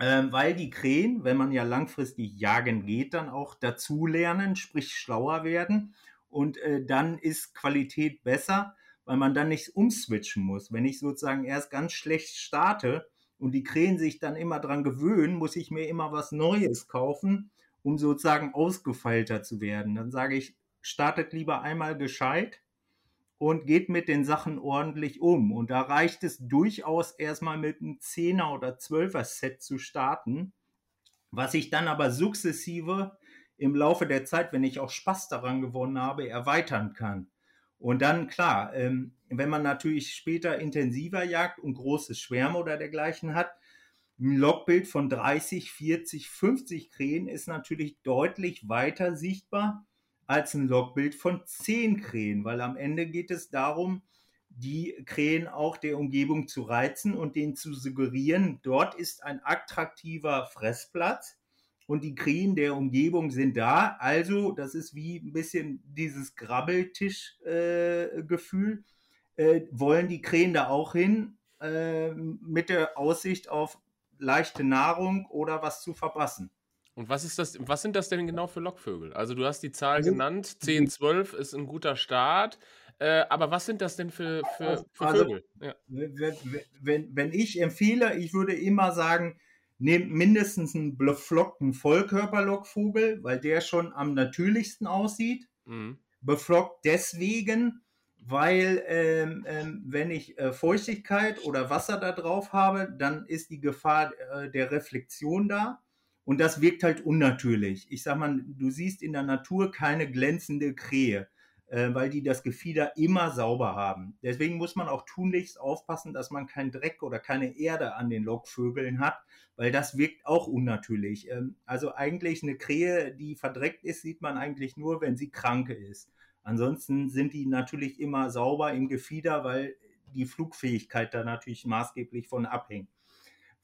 Ähm, weil die Krähen, wenn man ja langfristig jagen geht, dann auch dazulernen, sprich schlauer werden. Und äh, dann ist Qualität besser, weil man dann nicht umswitchen muss. Wenn ich sozusagen erst ganz schlecht starte und die Krähen sich dann immer dran gewöhnen, muss ich mir immer was Neues kaufen, um sozusagen ausgefeilter zu werden. Dann sage ich, startet lieber einmal gescheit und geht mit den Sachen ordentlich um. Und da reicht es durchaus erstmal mit einem 10er oder 12er Set zu starten, was ich dann aber sukzessive im Laufe der Zeit, wenn ich auch Spaß daran gewonnen habe, erweitern kann. Und dann, klar, ähm, wenn man natürlich später intensiver jagt und große Schwärme oder dergleichen hat, ein Logbild von 30, 40, 50 Krähen ist natürlich deutlich weiter sichtbar als ein Logbild von zehn Krähen, weil am Ende geht es darum, die Krähen auch der Umgebung zu reizen und denen zu suggerieren, dort ist ein attraktiver Fressplatz und die Krähen der Umgebung sind da. Also, das ist wie ein bisschen dieses Grabbeltisch-Gefühl. Äh, äh, wollen die Krähen da auch hin äh, mit der Aussicht auf leichte Nahrung oder was zu verpassen? Und was ist das, was sind das denn genau für Lockvögel? Also du hast die Zahl also, genannt, 10, 12 ist ein guter Start. Äh, aber was sind das denn für, für, für also, Vögel? Ja. Wenn, wenn ich empfehle, ich würde immer sagen, nehmt mindestens einen beflockten Vollkörperlockvogel, weil der schon am natürlichsten aussieht. Mhm. Beflockt deswegen, weil ähm, ähm, wenn ich äh, Feuchtigkeit oder Wasser da drauf habe, dann ist die Gefahr äh, der Reflexion da. Und das wirkt halt unnatürlich. Ich sag mal, du siehst in der Natur keine glänzende Krähe, äh, weil die das Gefieder immer sauber haben. Deswegen muss man auch tunlichst aufpassen, dass man keinen Dreck oder keine Erde an den Lockvögeln hat, weil das wirkt auch unnatürlich. Ähm, also eigentlich eine Krähe, die verdreckt ist, sieht man eigentlich nur, wenn sie krank ist. Ansonsten sind die natürlich immer sauber im Gefieder, weil die Flugfähigkeit da natürlich maßgeblich von abhängt.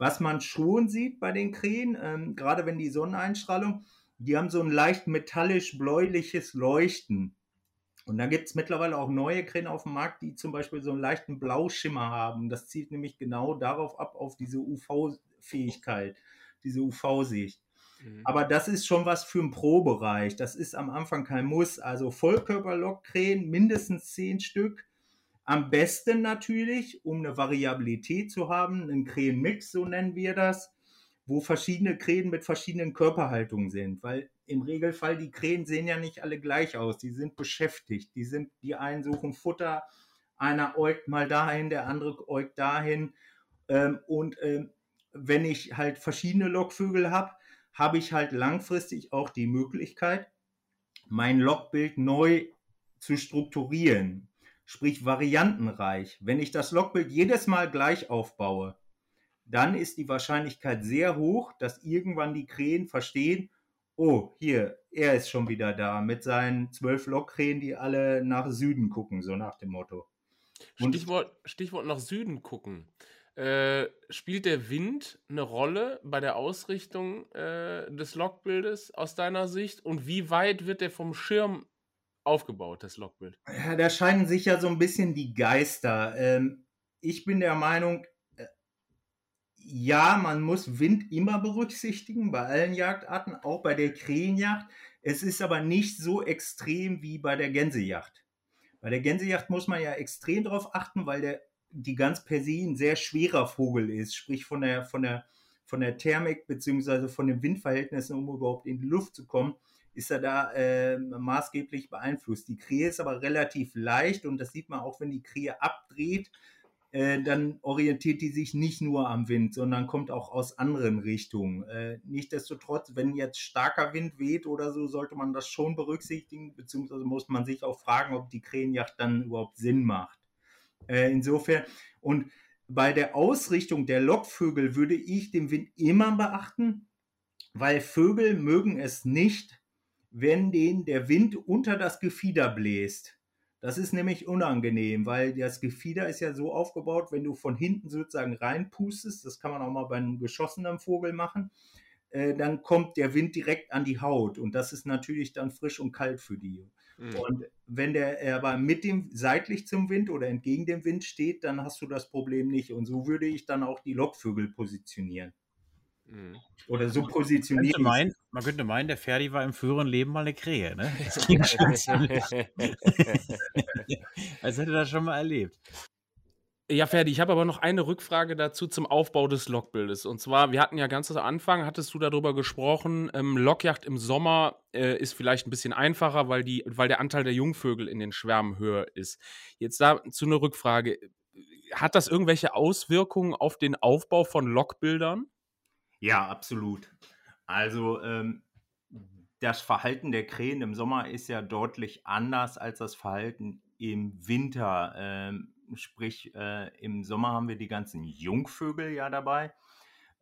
Was man schon sieht bei den Krähen, ähm, gerade wenn die Sonneneinstrahlung, die haben so ein leicht metallisch-bläuliches Leuchten. Und da gibt es mittlerweile auch neue Krähen auf dem Markt, die zum Beispiel so einen leichten Blauschimmer haben. Das zielt nämlich genau darauf ab, auf diese UV-Fähigkeit, diese UV-Sicht. Mhm. Aber das ist schon was für einen Pro-Bereich. Das ist am Anfang kein Muss. Also Vollkörperlockkrähen, mindestens zehn Stück. Am besten natürlich, um eine Variabilität zu haben, einen Krähenmix, so nennen wir das, wo verschiedene Krähen mit verschiedenen Körperhaltungen sind, weil im Regelfall die Krähen sehen ja nicht alle gleich aus, die sind beschäftigt, die sind, die einen suchen Futter, einer äugt mal dahin, der andere äugt dahin. Ähm, und ähm, wenn ich halt verschiedene Lockvögel habe, habe ich halt langfristig auch die Möglichkeit, mein Lockbild neu zu strukturieren sprich variantenreich. Wenn ich das Logbild jedes Mal gleich aufbaue, dann ist die Wahrscheinlichkeit sehr hoch, dass irgendwann die Krähen verstehen, oh, hier, er ist schon wieder da mit seinen zwölf Lokkrähen, die alle nach Süden gucken, so nach dem Motto. Und Stichwort, Stichwort nach Süden gucken. Äh, spielt der Wind eine Rolle bei der Ausrichtung äh, des Logbildes aus deiner Sicht? Und wie weit wird der vom Schirm aufgebaut, das Logbild? Ja, da scheinen sich ja so ein bisschen die Geister. Ähm, ich bin der Meinung, äh, ja, man muss Wind immer berücksichtigen, bei allen Jagdarten, auch bei der Krähenjagd. Es ist aber nicht so extrem wie bei der Gänsejacht. Bei der Gänsejacht muss man ja extrem darauf achten, weil der die ganz per se ein sehr schwerer Vogel ist, sprich von der, von der, von der Thermik bzw. von den Windverhältnissen, um überhaupt in die Luft zu kommen, ist er da äh, maßgeblich beeinflusst. Die Krähe ist aber relativ leicht und das sieht man auch, wenn die Krähe abdreht, äh, dann orientiert die sich nicht nur am Wind, sondern kommt auch aus anderen Richtungen. Äh, Nichtsdestotrotz, wenn jetzt starker Wind weht oder so, sollte man das schon berücksichtigen, beziehungsweise muss man sich auch fragen, ob die Krähenjacht dann überhaupt Sinn macht. Äh, insofern, und bei der Ausrichtung der Lockvögel würde ich den Wind immer beachten, weil Vögel mögen es nicht, wenn denen der Wind unter das Gefieder bläst. Das ist nämlich unangenehm, weil das Gefieder ist ja so aufgebaut, wenn du von hinten sozusagen reinpustest, das kann man auch mal bei einem geschossenen Vogel machen, äh, dann kommt der Wind direkt an die Haut und das ist natürlich dann frisch und kalt für die. Mhm. Und wenn der aber mit dem seitlich zum Wind oder entgegen dem Wind steht, dann hast du das Problem nicht. Und so würde ich dann auch die Lockvögel positionieren. Mhm. Oder so positionieren. Man könnte, man könnte meinen, der Ferdi war im früheren Leben mal eine Krähe, ne? Das klingt schon Als hätte er das schon mal erlebt. Ja, Ferdi, ich habe aber noch eine Rückfrage dazu zum Aufbau des Lokbildes. Und zwar, wir hatten ja ganz zu Anfang, hattest du darüber gesprochen, ähm, Lokjacht im Sommer äh, ist vielleicht ein bisschen einfacher, weil, die, weil der Anteil der Jungvögel in den Schwärmen höher ist. Jetzt dazu eine Rückfrage. Hat das irgendwelche Auswirkungen auf den Aufbau von Lokbildern? Ja, absolut. Also ähm, das Verhalten der Krähen im Sommer ist ja deutlich anders als das Verhalten im Winter. Ähm, sprich, äh, im Sommer haben wir die ganzen Jungvögel ja dabei.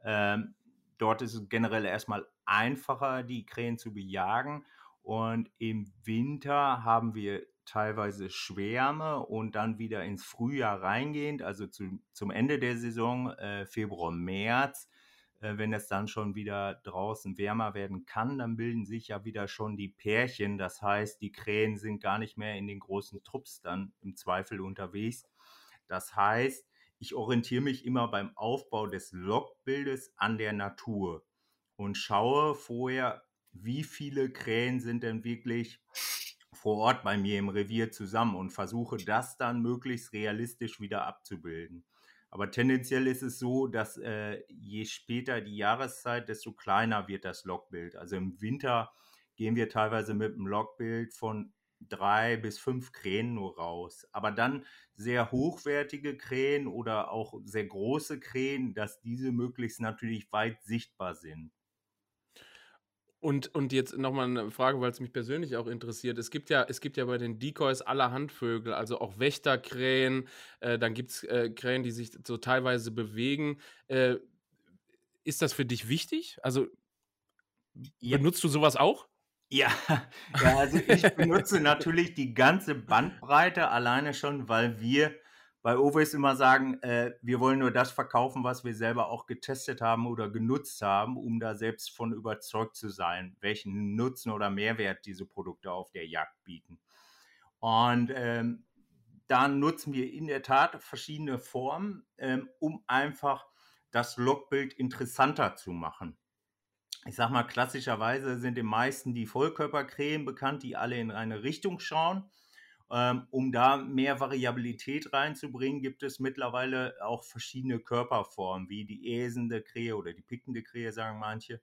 Ähm, dort ist es generell erstmal einfacher, die Krähen zu bejagen. Und im Winter haben wir teilweise Schwärme und dann wieder ins Frühjahr reingehend, also zu, zum Ende der Saison, äh, Februar, März, wenn es dann schon wieder draußen wärmer werden kann, dann bilden sich ja wieder schon die Pärchen. Das heißt, die Krähen sind gar nicht mehr in den großen Trupps dann im Zweifel unterwegs. Das heißt, ich orientiere mich immer beim Aufbau des Logbildes an der Natur und schaue vorher, wie viele Krähen sind denn wirklich vor Ort bei mir im Revier zusammen und versuche das dann möglichst realistisch wieder abzubilden. Aber tendenziell ist es so, dass äh, je später die Jahreszeit, desto kleiner wird das Logbild. Also im Winter gehen wir teilweise mit einem Logbild von drei bis fünf Krähen nur raus. Aber dann sehr hochwertige Krähen oder auch sehr große Krähen, dass diese möglichst natürlich weit sichtbar sind. Und, und jetzt nochmal eine Frage, weil es mich persönlich auch interessiert. Es gibt ja, es gibt ja bei den Decoys allerhand Vögel, also auch Wächterkrähen, äh, dann gibt es äh, Krähen, die sich so teilweise bewegen. Äh, ist das für dich wichtig? Also ja. benutzt du sowas auch? Ja, ja also ich benutze natürlich die ganze Bandbreite alleine schon, weil wir bei Ovis immer sagen, äh, wir wollen nur das verkaufen, was wir selber auch getestet haben oder genutzt haben, um da selbst von überzeugt zu sein, welchen Nutzen oder Mehrwert diese Produkte auf der Jagd bieten. Und ähm, da nutzen wir in der Tat verschiedene Formen, ähm, um einfach das Logbild interessanter zu machen. Ich sag mal, klassischerweise sind den meisten die Vollkörpercreme bekannt, die alle in eine Richtung schauen. Ähm, um da mehr Variabilität reinzubringen, gibt es mittlerweile auch verschiedene Körperformen, wie die äsende Krähe oder die pickende Krähe, sagen manche,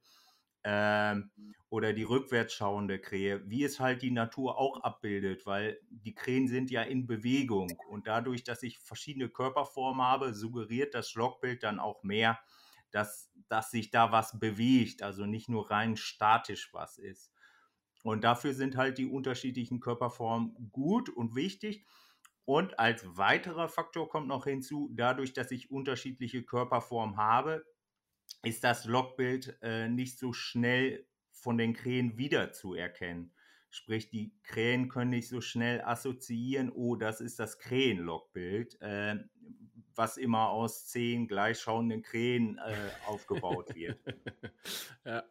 ähm, oder die rückwärts schauende Krähe, wie es halt die Natur auch abbildet, weil die Krähen sind ja in Bewegung und dadurch, dass ich verschiedene Körperformen habe, suggeriert das Schlockbild dann auch mehr, dass, dass sich da was bewegt, also nicht nur rein statisch was ist. Und dafür sind halt die unterschiedlichen Körperformen gut und wichtig. Und als weiterer Faktor kommt noch hinzu, dadurch, dass ich unterschiedliche Körperformen habe, ist das Logbild äh, nicht so schnell von den Krähen wiederzuerkennen. Sprich, die Krähen können nicht so schnell assoziieren, oh, das ist das Krähenlogbild, äh, was immer aus zehn gleichschauenden Krähen äh, aufgebaut wird. ja.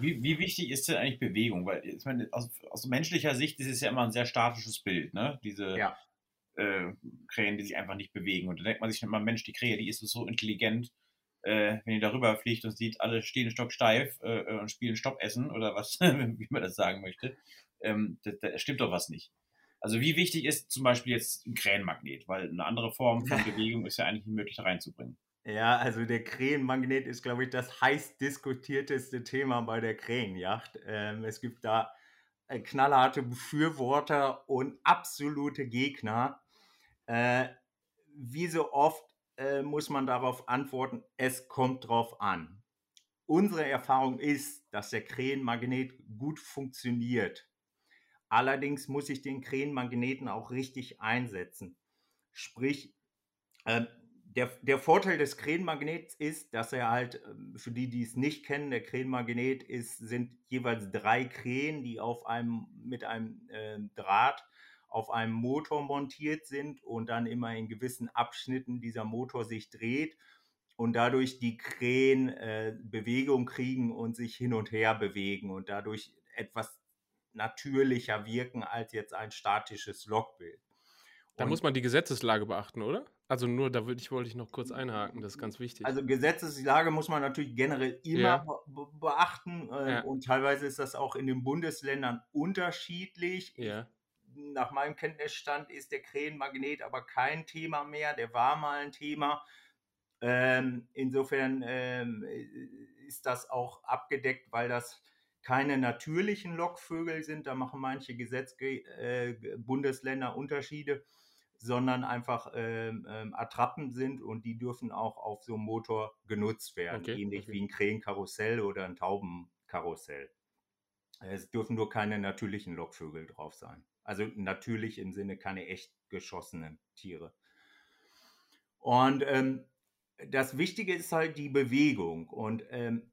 Wie, wie, wichtig ist denn eigentlich Bewegung? Weil ich meine, aus, aus, menschlicher Sicht ist es ja immer ein sehr statisches Bild, ne? Diese ja. äh, Krähen, die sich einfach nicht bewegen. Und da denkt man sich immer, Mensch, die Krähe, die ist so intelligent, äh, wenn die darüber fliegt und sieht, alle stehen stocksteif äh, und spielen Stoppessen oder was, wie man das sagen möchte. Ähm, da, da stimmt doch was nicht. Also wie wichtig ist zum Beispiel jetzt ein Krähenmagnet? Weil eine andere Form von Bewegung ist ja eigentlich nicht möglich da reinzubringen. Ja, also der Krähenmagnet ist, glaube ich, das heiß diskutierteste Thema bei der Krähenjacht. Ähm, es gibt da äh, knallharte Befürworter und absolute Gegner. Äh, wie so oft äh, muss man darauf antworten, es kommt drauf an. Unsere Erfahrung ist, dass der Krähenmagnet gut funktioniert. Allerdings muss ich den Krähenmagneten auch richtig einsetzen. Sprich, äh, der, der Vorteil des Krähenmagnets ist, dass er halt, ähm, für die, die es nicht kennen, der Krähenmagnet ist, sind jeweils drei Krähen, die auf einem, mit einem äh, Draht auf einem Motor montiert sind und dann immer in gewissen Abschnitten dieser Motor sich dreht und dadurch die Krähen äh, Bewegung kriegen und sich hin und her bewegen und dadurch etwas natürlicher wirken als jetzt ein statisches Logbild. Da muss man die Gesetzeslage beachten, oder? Also nur, da würde ich, wollte ich noch kurz einhaken, das ist ganz wichtig. Also Gesetzeslage muss man natürlich generell immer ja. beachten äh, ja. und teilweise ist das auch in den Bundesländern unterschiedlich. Ja. Nach meinem Kenntnisstand ist der Krähenmagnet aber kein Thema mehr, der war mal ein Thema. Ähm, insofern ähm, ist das auch abgedeckt, weil das keine natürlichen Lockvögel sind. Da machen manche Gesetzge äh, Bundesländer Unterschiede sondern einfach ähm, ähm, Attrappen sind und die dürfen auch auf so einem Motor genutzt werden, okay, ähnlich okay. wie ein Krähenkarussell oder ein Taubenkarussell. Es dürfen nur keine natürlichen Lockvögel drauf sein. Also natürlich im Sinne keine echt geschossenen Tiere. Und ähm, das Wichtige ist halt die Bewegung. Und ähm,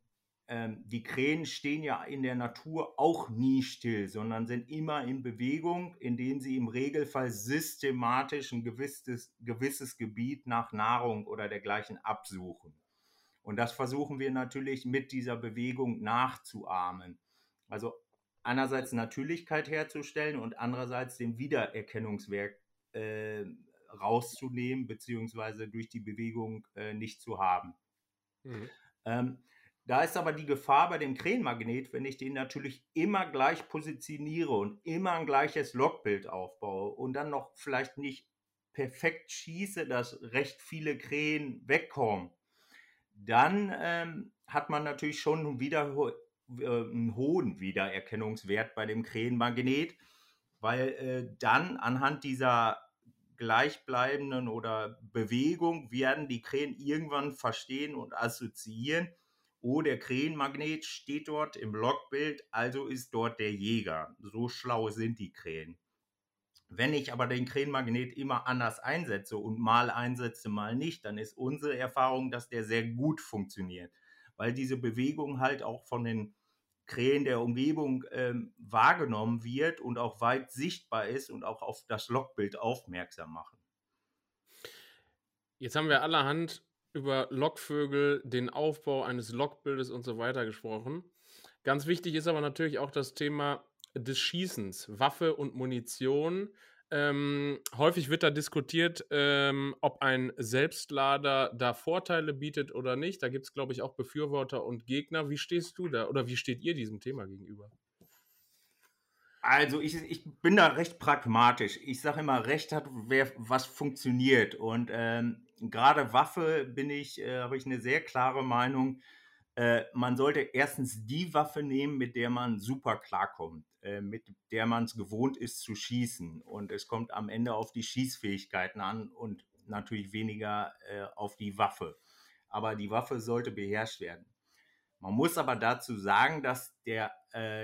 ähm, die Krähen stehen ja in der Natur auch nie still, sondern sind immer in Bewegung, indem sie im Regelfall systematisch ein gewisses, gewisses Gebiet nach Nahrung oder dergleichen absuchen. Und das versuchen wir natürlich mit dieser Bewegung nachzuahmen. Also einerseits Natürlichkeit herzustellen und andererseits den Wiedererkennungswert äh, rauszunehmen, beziehungsweise durch die Bewegung äh, nicht zu haben. Mhm. Ähm, da ist aber die Gefahr bei dem Krähenmagnet, wenn ich den natürlich immer gleich positioniere und immer ein gleiches Logbild aufbaue und dann noch vielleicht nicht perfekt schieße, dass recht viele Krähen wegkommen, dann ähm, hat man natürlich schon wieder äh, einen hohen Wiedererkennungswert bei dem Krähenmagnet, weil äh, dann anhand dieser gleichbleibenden oder Bewegung werden die Krähen irgendwann verstehen und assoziieren, oh, der Krähenmagnet steht dort im Logbild, also ist dort der Jäger. So schlau sind die Krähen. Wenn ich aber den Krähenmagnet immer anders einsetze und mal einsetze, mal nicht, dann ist unsere Erfahrung, dass der sehr gut funktioniert, weil diese Bewegung halt auch von den Krähen der Umgebung ähm, wahrgenommen wird und auch weit sichtbar ist und auch auf das Logbild aufmerksam machen. Jetzt haben wir allerhand über Lockvögel, den Aufbau eines Lockbildes und so weiter gesprochen. Ganz wichtig ist aber natürlich auch das Thema des Schießens, Waffe und Munition. Ähm, häufig wird da diskutiert, ähm, ob ein Selbstlader da Vorteile bietet oder nicht. Da gibt es, glaube ich, auch Befürworter und Gegner. Wie stehst du da oder wie steht ihr diesem Thema gegenüber? Also ich, ich bin da recht pragmatisch. Ich sage immer, Recht hat, wer was funktioniert. Und ähm, gerade Waffe bin ich, äh, habe ich eine sehr klare Meinung. Äh, man sollte erstens die Waffe nehmen, mit der man super klarkommt, äh, mit der man es gewohnt ist zu schießen. Und es kommt am Ende auf die Schießfähigkeiten an und natürlich weniger äh, auf die Waffe. Aber die Waffe sollte beherrscht werden. Man muss aber dazu sagen, dass der,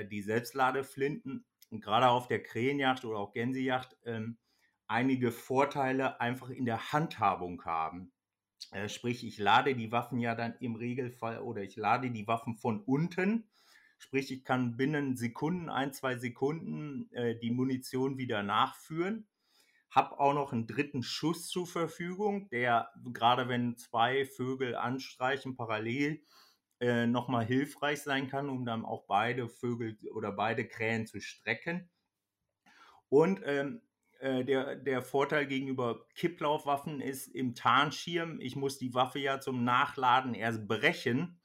die Selbstladeflinten gerade auf der Krähenjacht oder auch Gänsejacht ähm, einige Vorteile einfach in der Handhabung haben. Äh, sprich, ich lade die Waffen ja dann im Regelfall oder ich lade die Waffen von unten. Sprich, ich kann binnen Sekunden, ein, zwei Sekunden äh, die Munition wieder nachführen. Hab auch noch einen dritten Schuss zur Verfügung, der gerade wenn zwei Vögel anstreichen parallel äh, nochmal hilfreich sein kann, um dann auch beide Vögel oder beide Krähen zu strecken. Und ähm, äh, der, der Vorteil gegenüber Kipplaufwaffen ist im Tarnschirm, ich muss die Waffe ja zum Nachladen erst brechen.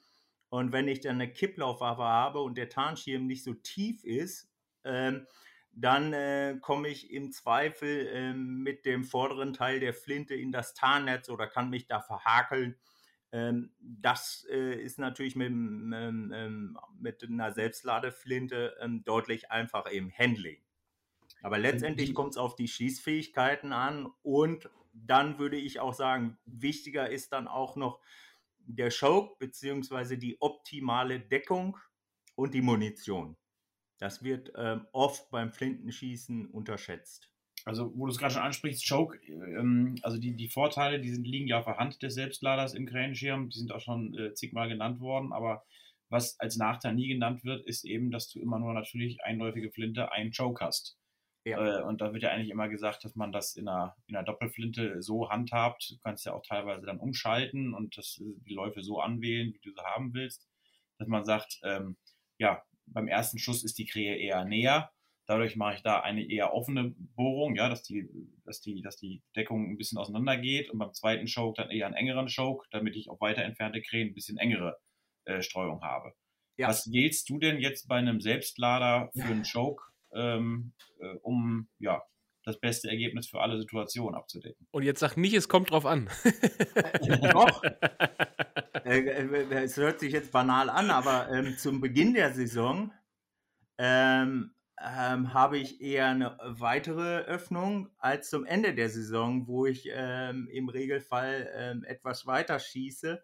Und wenn ich dann eine Kipplaufwaffe habe und der Tarnschirm nicht so tief ist, ähm, dann äh, komme ich im Zweifel äh, mit dem vorderen Teil der Flinte in das Tarnnetz oder kann mich da verhakeln. Ähm, das äh, ist natürlich mit, ähm, mit einer Selbstladeflinte ähm, deutlich einfacher im Handling. Aber letztendlich kommt es auf die Schießfähigkeiten an und dann würde ich auch sagen, wichtiger ist dann auch noch der Choke beziehungsweise die optimale Deckung und die Munition. Das wird ähm, oft beim Flintenschießen unterschätzt. Also, wo du es gerade schon ansprichst, Choke, ähm, also die, die Vorteile, die sind, liegen ja auf der Hand des Selbstladers im Krähenschirm, die sind auch schon äh, zigmal genannt worden, aber was als Nachteil nie genannt wird, ist eben, dass du immer nur natürlich einläufige Flinte, einen Choke hast. Ja. Äh, und da wird ja eigentlich immer gesagt, dass man das in einer, in einer Doppelflinte so handhabt. Du kannst ja auch teilweise dann umschalten und das, äh, die Läufe so anwählen, wie du sie haben willst, dass man sagt, ähm, ja, beim ersten Schuss ist die Krähe eher näher. Dadurch mache ich da eine eher offene Bohrung, ja, dass die, dass die, dass die Deckung ein bisschen auseinander geht und beim zweiten Choke dann eher einen engeren Choke, damit ich auf weiter entfernte Krähen ein bisschen engere äh, Streuung habe. Ja. Was wählst du denn jetzt bei einem Selbstlader für einen Choke ähm, äh, um ja, das beste Ergebnis für alle Situationen abzudecken. Und jetzt sag nicht, es kommt drauf an. Doch. Äh, äh, es hört sich jetzt banal an, aber ähm, zum Beginn der Saison ähm, ähm, habe ich eher eine weitere Öffnung als zum Ende der Saison, wo ich ähm, im Regelfall ähm, etwas weiter schieße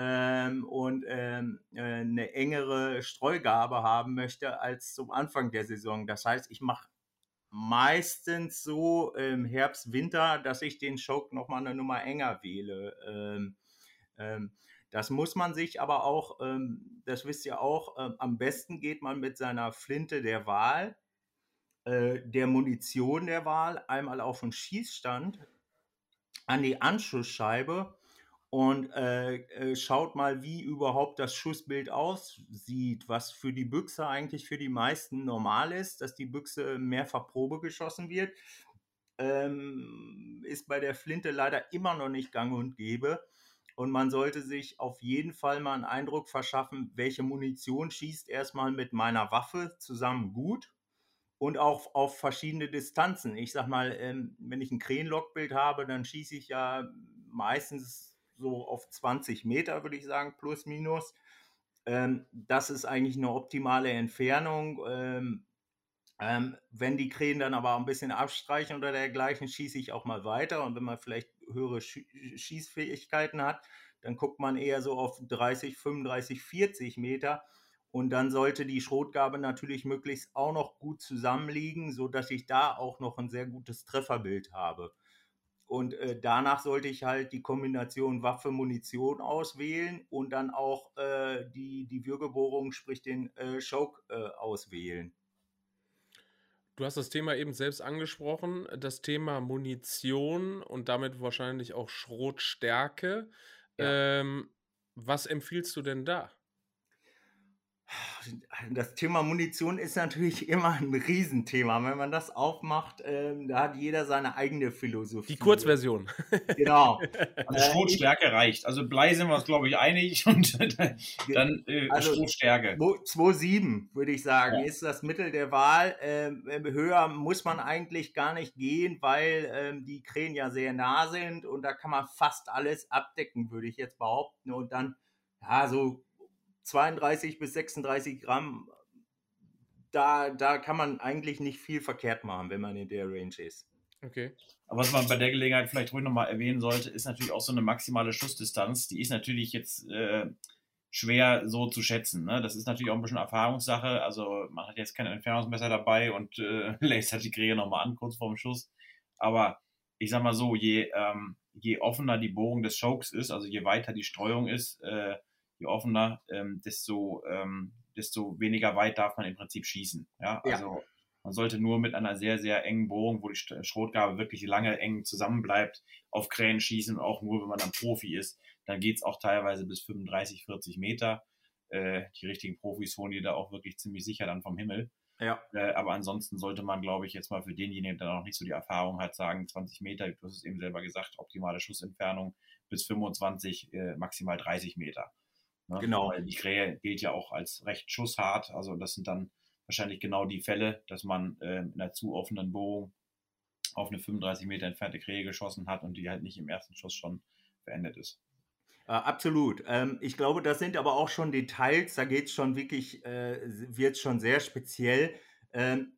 ähm, und ähm, äh, eine engere Streugabe haben möchte als zum Anfang der Saison. Das heißt, ich mache meistens so im Herbst, Winter, dass ich den Choke nochmal eine Nummer enger wähle. Ähm, ähm, das muss man sich aber auch, ähm, das wisst ihr auch, ähm, am besten geht man mit seiner Flinte der Wahl, äh, der Munition der Wahl, einmal auf den Schießstand, an die Anschussscheibe und äh, äh, schaut mal, wie überhaupt das Schussbild aussieht, was für die Büchse eigentlich für die meisten normal ist, dass die Büchse mehrfach Probe geschossen wird, ähm, ist bei der Flinte leider immer noch nicht gang und gäbe. Und man sollte sich auf jeden Fall mal einen Eindruck verschaffen, welche Munition schießt erstmal mit meiner Waffe zusammen gut und auch auf verschiedene Distanzen. Ich sag mal, ähm, wenn ich ein Krähenlockbild habe, dann schieße ich ja meistens so auf 20 Meter, würde ich sagen, plus minus. Ähm, das ist eigentlich eine optimale Entfernung. Ähm, ähm, wenn die Krähen dann aber ein bisschen abstreichen oder dergleichen, schieße ich auch mal weiter. Und wenn man vielleicht höhere Schießfähigkeiten hat, dann guckt man eher so auf 30, 35, 40 Meter. Und dann sollte die Schrotgabe natürlich möglichst auch noch gut zusammenliegen, sodass ich da auch noch ein sehr gutes Trefferbild habe. Und äh, danach sollte ich halt die Kombination Waffe, Munition auswählen und dann auch äh, die, die Würgebohrung, sprich den äh, Choke äh, auswählen. Du hast das Thema eben selbst angesprochen, das Thema Munition und damit wahrscheinlich auch Schrotstärke. Ja. Ähm, was empfiehlst du denn da? Das Thema Munition ist natürlich immer ein Riesenthema. Wenn man das aufmacht, ähm, da hat jeder seine eigene Philosophie. Die Kurzversion. Genau. Also Schrotstärke reicht. Also Blei sind wir uns, glaube ich, einig und dann äh, also Schrotstärke. 2,7 würde ich sagen, ja. ist das Mittel der Wahl. Ähm, höher muss man eigentlich gar nicht gehen, weil ähm, die Krähen ja sehr nah sind und da kann man fast alles abdecken, würde ich jetzt behaupten. Und dann, ja, so 32 bis 36 Gramm, da, da kann man eigentlich nicht viel verkehrt machen, wenn man in der Range ist. Okay. Aber was man bei der Gelegenheit vielleicht ruhig nochmal erwähnen sollte, ist natürlich auch so eine maximale Schussdistanz. Die ist natürlich jetzt äh, schwer so zu schätzen. Ne? Das ist natürlich auch ein bisschen Erfahrungssache. Also man hat jetzt kein Entfernungsmesser dabei und äh, lasert die Krähe nochmal an, kurz vorm Schuss. Aber ich sag mal so, je, ähm, je offener die Bohrung des Chokes ist, also je weiter die Streuung ist, äh, je offener, ähm, desto, ähm, desto weniger weit darf man im Prinzip schießen. Ja, also ja. man sollte nur mit einer sehr, sehr engen Bohrung, wo die Schrotgabe wirklich lange eng zusammenbleibt, auf Krähen schießen, auch nur, wenn man dann Profi ist. Dann geht es auch teilweise bis 35, 40 Meter. Äh, die richtigen Profis holen die da auch wirklich ziemlich sicher dann vom Himmel. Ja. Äh, aber ansonsten sollte man, glaube ich, jetzt mal für denjenigen, der noch nicht so die Erfahrung hat, sagen 20 Meter, du hast es eben selber gesagt, optimale Schussentfernung bis 25, äh, maximal 30 Meter. Ne? Genau. Weil die Krähe gilt ja auch als recht schusshart. Also das sind dann wahrscheinlich genau die Fälle, dass man äh, in einer zu offenen Bohrung auf eine 35 Meter entfernte Krähe geschossen hat und die halt nicht im ersten Schuss schon beendet ist. Äh, absolut. Ähm, ich glaube, das sind aber auch schon Details, da geht es schon wirklich, äh, wird schon sehr speziell. Ähm,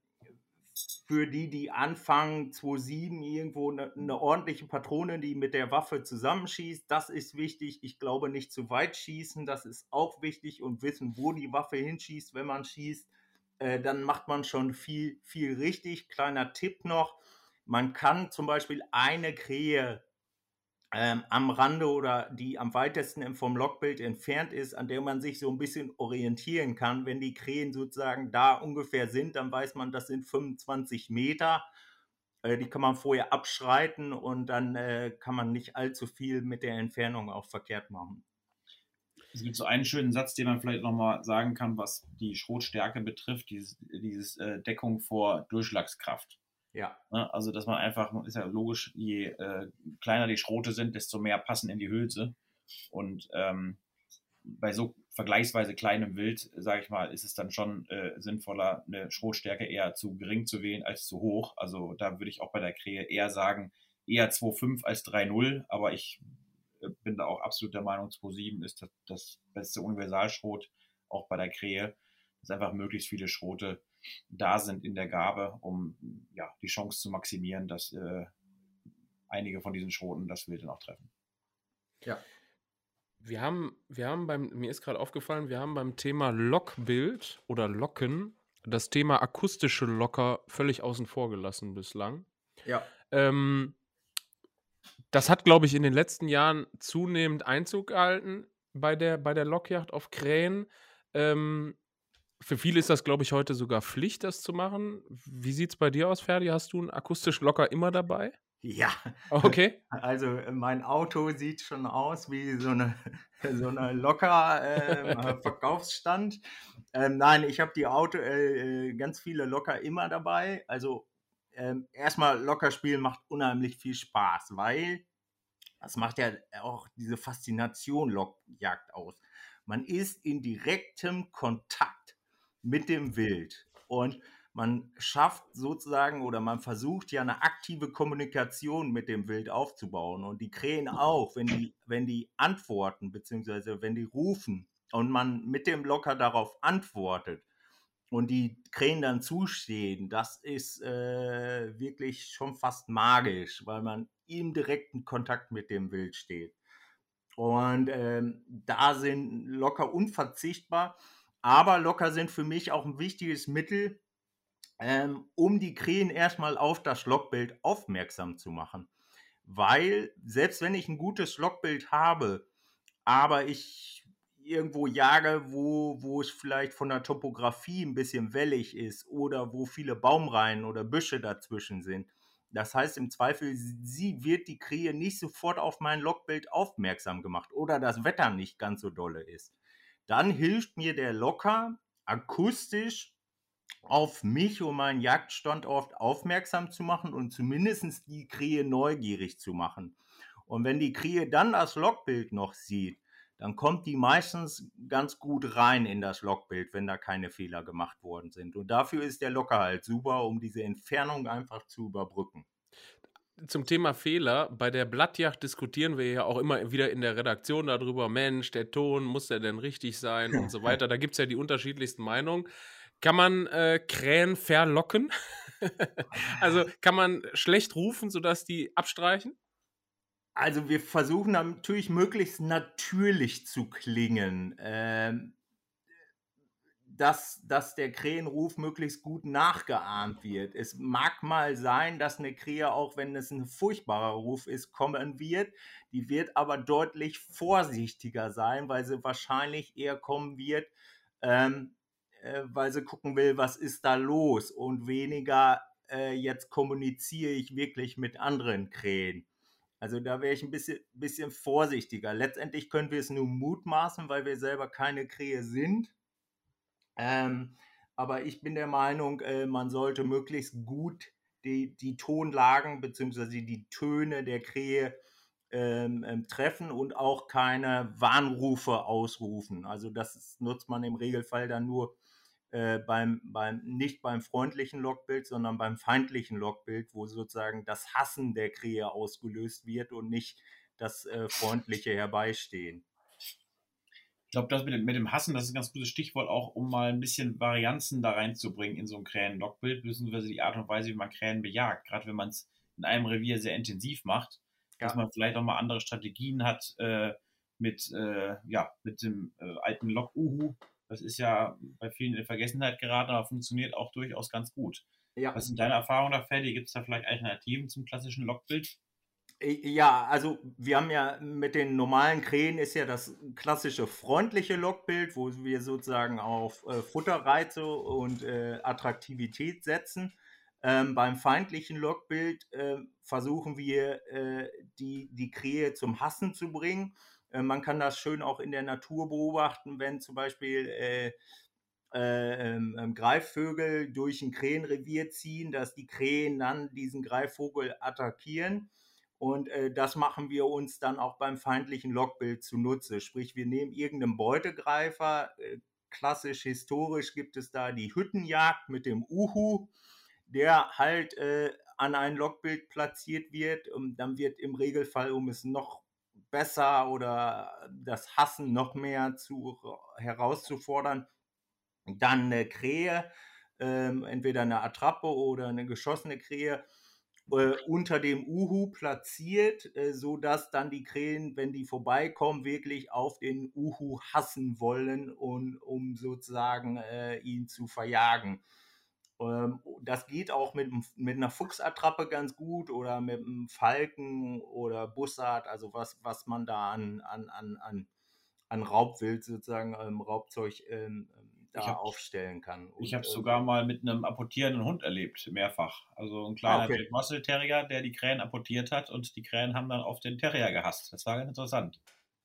für die, die anfangen, 2.7 irgendwo eine, eine ordentliche Patrone, die mit der Waffe zusammenschießt, das ist wichtig. Ich glaube, nicht zu weit schießen, das ist auch wichtig und wissen, wo die Waffe hinschießt, wenn man schießt. Äh, dann macht man schon viel, viel richtig. Kleiner Tipp noch, man kann zum Beispiel eine Krähe ähm, am Rande oder die am weitesten vom Logbild entfernt ist, an der man sich so ein bisschen orientieren kann. Wenn die Krähen sozusagen da ungefähr sind, dann weiß man, das sind 25 Meter. Äh, die kann man vorher abschreiten und dann äh, kann man nicht allzu viel mit der Entfernung auch verkehrt machen. Es gibt so einen schönen Satz, den man vielleicht nochmal sagen kann, was die Schrotstärke betrifft, dieses, dieses äh, Deckung vor Durchschlagskraft. Ja. Ne? Also, dass man einfach, ist ja logisch, je äh, kleiner die Schrote sind, desto mehr passen in die Hülse. Und ähm, bei so vergleichsweise kleinem Wild, sage ich mal, ist es dann schon äh, sinnvoller, eine Schrotstärke eher zu gering zu wählen als zu hoch. Also da würde ich auch bei der Krähe eher sagen, eher 2,5 als 3,0, aber ich äh, bin da auch absolut der Meinung, 2,7 ist das, das beste Universalschrot, auch bei der Krähe, dass einfach möglichst viele Schrote da sind in der Gabe, um ja, die Chance zu maximieren, dass äh, einige von diesen Schroten das Wild dann auch treffen. Ja. Wir haben, wir haben beim, mir ist gerade aufgefallen, wir haben beim Thema Lockbild oder Locken das Thema akustische Locker völlig außen vor gelassen bislang. Ja. Ähm, das hat, glaube ich, in den letzten Jahren zunehmend Einzug gehalten bei der, bei der Lockjacht auf Krähen. Ähm, für viele ist das, glaube ich, heute sogar Pflicht, das zu machen. Wie sieht es bei dir aus, Ferdi? Hast du einen akustisch locker immer dabei? Ja. Okay. Also äh, mein Auto sieht schon aus wie so eine, so eine locker äh, Verkaufsstand. Ähm, nein, ich habe die Auto, äh, äh, ganz viele locker immer dabei. Also ähm, erstmal locker spielen macht unheimlich viel Spaß, weil das macht ja auch diese Faszination Lockjagd aus. Man ist in direktem Kontakt mit dem Wild. Und man schafft sozusagen oder man versucht ja eine aktive Kommunikation mit dem Wild aufzubauen. Und die Krähen auch, wenn die, wenn die antworten, beziehungsweise wenn die rufen und man mit dem Locker darauf antwortet und die Krähen dann zustehen, das ist äh, wirklich schon fast magisch, weil man im direkten Kontakt mit dem Wild steht. Und ähm, da sind locker unverzichtbar. Aber locker sind für mich auch ein wichtiges Mittel, ähm, um die Krähen erstmal auf das Lockbild aufmerksam zu machen. Weil selbst wenn ich ein gutes Lockbild habe, aber ich irgendwo jage, wo, wo es vielleicht von der Topografie ein bisschen wellig ist oder wo viele Baumreihen oder Büsche dazwischen sind. Das heißt im Zweifel, sie wird die Krähe nicht sofort auf mein Lockbild aufmerksam gemacht oder das Wetter nicht ganz so dolle ist dann hilft mir der locker akustisch auf mich und meinen Jagdstandort aufmerksam zu machen und zumindest die Krähe neugierig zu machen. Und wenn die Krähe dann das Logbild noch sieht, dann kommt die meistens ganz gut rein in das Logbild, wenn da keine Fehler gemacht worden sind. Und dafür ist der Locker halt super, um diese Entfernung einfach zu überbrücken zum Thema Fehler, bei der Blattjacht diskutieren wir ja auch immer wieder in der Redaktion darüber, Mensch, der Ton, muss der denn richtig sein und so weiter. Da gibt es ja die unterschiedlichsten Meinungen. Kann man äh, Krähen verlocken? also kann man schlecht rufen, sodass die abstreichen? Also wir versuchen natürlich möglichst natürlich zu klingen. Ähm, dass, dass der Krähenruf möglichst gut nachgeahmt wird. Es mag mal sein, dass eine Krähe, auch wenn es ein furchtbarer Ruf ist, kommen wird. Die wird aber deutlich vorsichtiger sein, weil sie wahrscheinlich eher kommen wird, ähm, äh, weil sie gucken will, was ist da los und weniger äh, jetzt kommuniziere ich wirklich mit anderen Krähen. Also da wäre ich ein bisschen, bisschen vorsichtiger. Letztendlich können wir es nur mutmaßen, weil wir selber keine Krähe sind. Ähm, aber ich bin der Meinung, äh, man sollte möglichst gut die, die Tonlagen bzw. die Töne der Krähe ähm, ähm, treffen und auch keine Warnrufe ausrufen. Also das ist, nutzt man im Regelfall dann nur äh, beim, beim, nicht beim freundlichen Logbild, sondern beim feindlichen Logbild, wo sozusagen das Hassen der Krähe ausgelöst wird und nicht das äh, freundliche Herbeistehen. Ich glaube, das mit dem, mit dem Hassen, das ist ein ganz gutes Stichwort auch, um mal ein bisschen Varianzen da reinzubringen in so ein Krähen-Lockbild, beziehungsweise die Art und Weise, wie man Krähen bejagt. Gerade wenn man es in einem Revier sehr intensiv macht, ja. dass man vielleicht auch mal andere Strategien hat äh, mit, äh, ja, mit dem äh, alten Lock-Uhu. Das ist ja bei vielen in Vergessenheit geraten, aber funktioniert auch durchaus ganz gut. Ja. Was sind deine Erfahrungen da, Ferdi? Gibt es da vielleicht Alternativen zum klassischen Lockbild? Äh, ja, also wir haben ja mit den normalen Krähen ist ja das klassische freundliche Lockbild, wo wir sozusagen auf äh, Futterreize und äh, Attraktivität setzen. Ähm, beim feindlichen Lockbild äh, versuchen wir, äh, die, die Krähe zum Hassen zu bringen. Äh, man kann das schön auch in der Natur beobachten, wenn zum Beispiel ähm, ähm, Greifvögel durch ein Krähenrevier ziehen, dass die Krähen dann diesen Greifvogel attackieren und äh, das machen wir uns dann auch beim feindlichen Logbild zunutze. Sprich, wir nehmen irgendeinen Beutegreifer. Äh, klassisch historisch gibt es da die Hüttenjagd mit dem Uhu, der halt äh, an ein Logbild platziert wird. Und dann wird im Regelfall, um es noch besser oder das Hassen noch mehr zu, herauszufordern, dann eine Krähe, ähm, entweder eine Attrappe oder eine geschossene Krähe äh, unter dem Uhu platziert, äh, so dass dann die Krähen, wenn die vorbeikommen, wirklich auf den Uhu hassen wollen und um sozusagen äh, ihn zu verjagen. Ähm, das geht auch mit, mit einer Fuchsattrappe ganz gut oder mit einem Falken oder Bussard, also was, was man da an, an, an, an, an Raubwild sozusagen, ähm, Raubzeug ähm, da hab, aufstellen kann. Und, ich habe es äh, sogar mal mit einem apportierenden Hund erlebt, mehrfach. Also ein kleiner ah, okay. Muscle Terrier, der die Krähen apportiert hat und die Krähen haben dann auf den Terrier gehasst. Das war ganz interessant.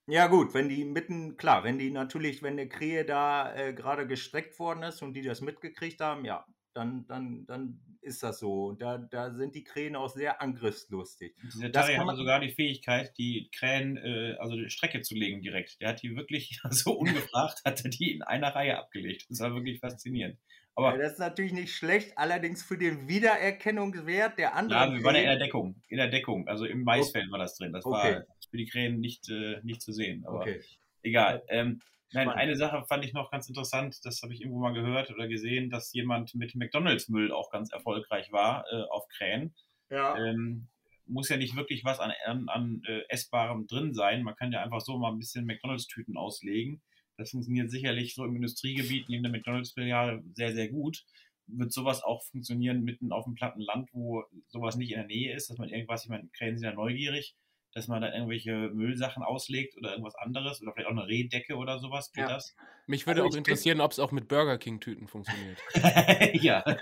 Ja gut, wenn die mitten, klar, wenn die natürlich, wenn eine Krähe da äh, gerade gestreckt worden ist und die das mitgekriegt haben, ja, dann, dann, dann ist das so. Und da, da sind die Krähen auch sehr angriffslustig. Dieser Terrier hat sogar die Fähigkeit, die Krähen, äh, also die Strecke zu legen direkt. Der hat die wirklich so ungefragt, hat er die in einer Reihe abgelegt. Das war wirklich faszinierend. Aber ja, das ist natürlich nicht schlecht, allerdings für den Wiedererkennungswert der anderen. Ja, wir waren ja in der Deckung. In der Deckung. Also im Maisfeld war das drin. Das okay. war für die Krähen nicht, äh, nicht zu sehen. Aber okay. egal. Ähm, Nein, eine Sache fand ich noch ganz interessant, das habe ich irgendwo mal gehört oder gesehen, dass jemand mit McDonalds-Müll auch ganz erfolgreich war äh, auf Krähen. Ja. Ähm, muss ja nicht wirklich was an, an, an äh, Essbarem drin sein. Man kann ja einfach so mal ein bisschen McDonalds-Tüten auslegen. Das funktioniert sicherlich so im Industriegebiet neben der McDonalds-Filiale sehr, sehr gut. Wird sowas auch funktionieren mitten auf dem platten Land, wo sowas nicht in der Nähe ist, dass man irgendwas, ich meine, Krähen sind ja neugierig, dass man da irgendwelche Müllsachen auslegt oder irgendwas anderes oder vielleicht auch eine Rehdecke oder sowas. Geht ja. das? Mich würde also auch interessieren, ob es auch mit Burger King-Tüten funktioniert. ja.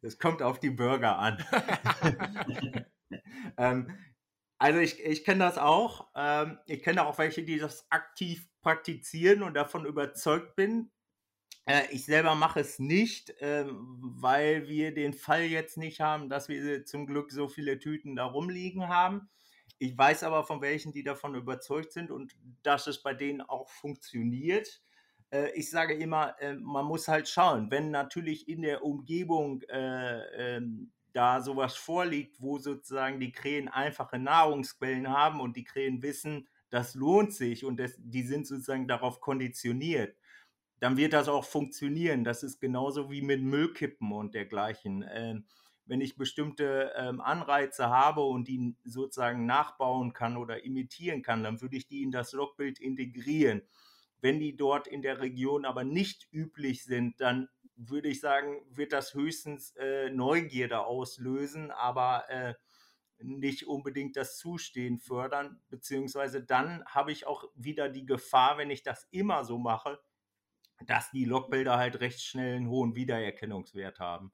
Das kommt auf die Burger an. ähm, also ich, ich kenne das auch. Ähm, ich kenne auch welche, die das aktiv praktizieren und davon überzeugt bin, ich selber mache es nicht, ähm, weil wir den Fall jetzt nicht haben, dass wir zum Glück so viele Tüten da rumliegen haben. Ich weiß aber von welchen, die davon überzeugt sind und dass es bei denen auch funktioniert. Äh, ich sage immer, äh, man muss halt schauen, wenn natürlich in der Umgebung ähm, da sowas vorliegt, wo sozusagen die Krähen einfache Nahrungsquellen haben und die Krähen wissen, das lohnt sich und die sind sozusagen darauf konditioniert dann wird das auch funktionieren. Das ist genauso wie mit Müllkippen und dergleichen. Ähm, wenn ich bestimmte ähm, Anreize habe und die sozusagen nachbauen kann oder imitieren kann, dann würde ich die in das Logbild integrieren. Wenn die dort in der Region aber nicht üblich sind, dann würde ich sagen, wird das höchstens äh, Neugierde auslösen, aber äh, nicht unbedingt das Zustehen fördern, beziehungsweise dann habe ich auch wieder die Gefahr, wenn ich das immer so mache, dass die Logbilder halt recht schnell einen hohen Wiedererkennungswert haben.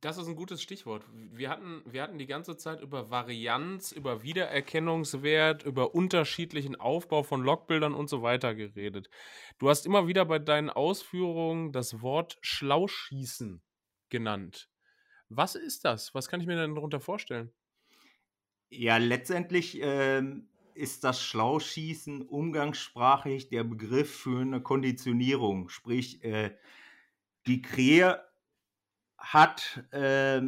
Das ist ein gutes Stichwort. Wir hatten, wir hatten die ganze Zeit über Varianz, über Wiedererkennungswert, über unterschiedlichen Aufbau von Logbildern und so weiter geredet. Du hast immer wieder bei deinen Ausführungen das Wort Schlauschießen genannt. Was ist das? Was kann ich mir denn darunter vorstellen? Ja, letztendlich ähm, ist das Schlauschießen umgangssprachlich der Begriff für eine Konditionierung. Sprich, äh, die Krähe hat äh,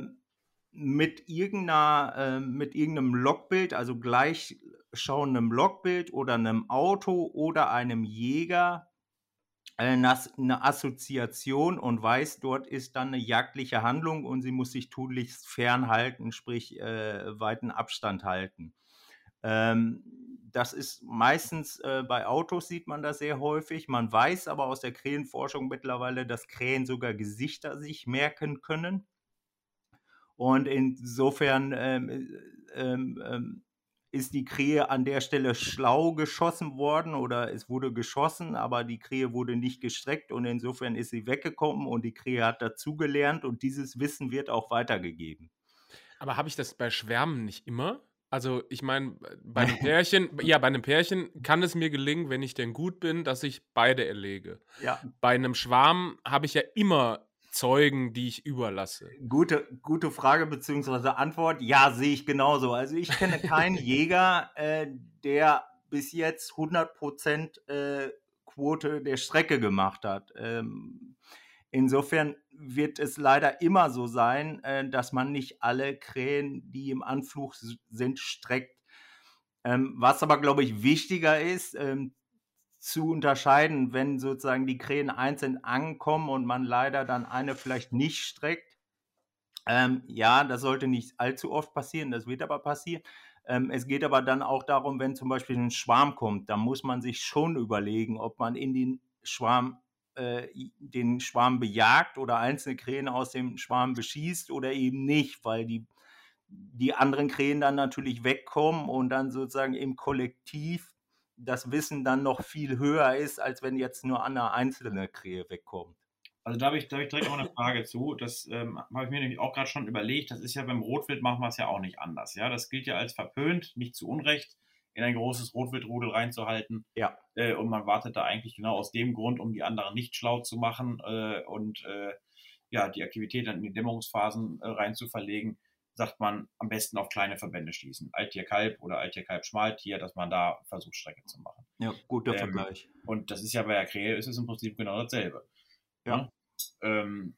mit, irgendeiner, äh, mit irgendeinem Logbild, also gleichschauendem Logbild oder einem Auto oder einem Jäger eine, eine Assoziation und weiß, dort ist dann eine jagdliche Handlung und sie muss sich tunlichst fernhalten, sprich äh, weiten Abstand halten. Ähm, das ist meistens äh, bei Autos sieht man das sehr häufig. Man weiß aber aus der Krähenforschung mittlerweile, dass Krähen sogar Gesichter sich merken können. Und insofern ähm, äh, ähm, ähm, ist die Krähe an der Stelle schlau geschossen worden oder es wurde geschossen, aber die Krähe wurde nicht gestreckt und insofern ist sie weggekommen und die Krähe hat dazugelernt und dieses Wissen wird auch weitergegeben. Aber habe ich das bei Schwärmen nicht immer? Also ich meine, bei einem Pärchen, ja, bei einem Pärchen kann es mir gelingen, wenn ich denn gut bin, dass ich beide erlege. Ja. Bei einem Schwarm habe ich ja immer Zeugen, die ich überlasse? Gute, gute Frage bzw. Antwort. Ja, sehe ich genauso. Also ich kenne keinen Jäger, äh, der bis jetzt 100% äh, Quote der Strecke gemacht hat. Ähm, insofern wird es leider immer so sein, äh, dass man nicht alle Krähen, die im Anflug sind, streckt. Ähm, was aber, glaube ich, wichtiger ist, ähm, zu unterscheiden, wenn sozusagen die Krähen einzeln ankommen und man leider dann eine vielleicht nicht streckt. Ähm, ja, das sollte nicht allzu oft passieren, das wird aber passieren. Ähm, es geht aber dann auch darum, wenn zum Beispiel ein Schwarm kommt, dann muss man sich schon überlegen, ob man in den Schwarm äh, den Schwarm bejagt oder einzelne Krähen aus dem Schwarm beschießt oder eben nicht, weil die, die anderen Krähen dann natürlich wegkommen und dann sozusagen im Kollektiv das Wissen dann noch viel höher ist, als wenn jetzt nur eine einzelne Krähe wegkommt. Also da habe ich, hab ich direkt auch eine Frage zu. Das ähm, habe ich mir nämlich auch gerade schon überlegt. Das ist ja beim Rotwild machen wir es ja auch nicht anders. Ja, das gilt ja als verpönt, nicht zu Unrecht, in ein großes Rotwildrudel reinzuhalten. Ja. Äh, und man wartet da eigentlich genau aus dem Grund, um die anderen nicht schlau zu machen äh, und äh, ja, die Aktivität dann in die Dämmerungsphasen äh, rein zu verlegen sagt man am besten auf kleine Verbände schließen. Alttier-Kalb oder Alttier-Kalb-Schmaltier, dass man da versucht, Strecke zu machen. Ja, guter ähm, Vergleich. Und das ist ja bei der Krähe, ist es im Prinzip genau dasselbe. Ja. Ne? Ähm,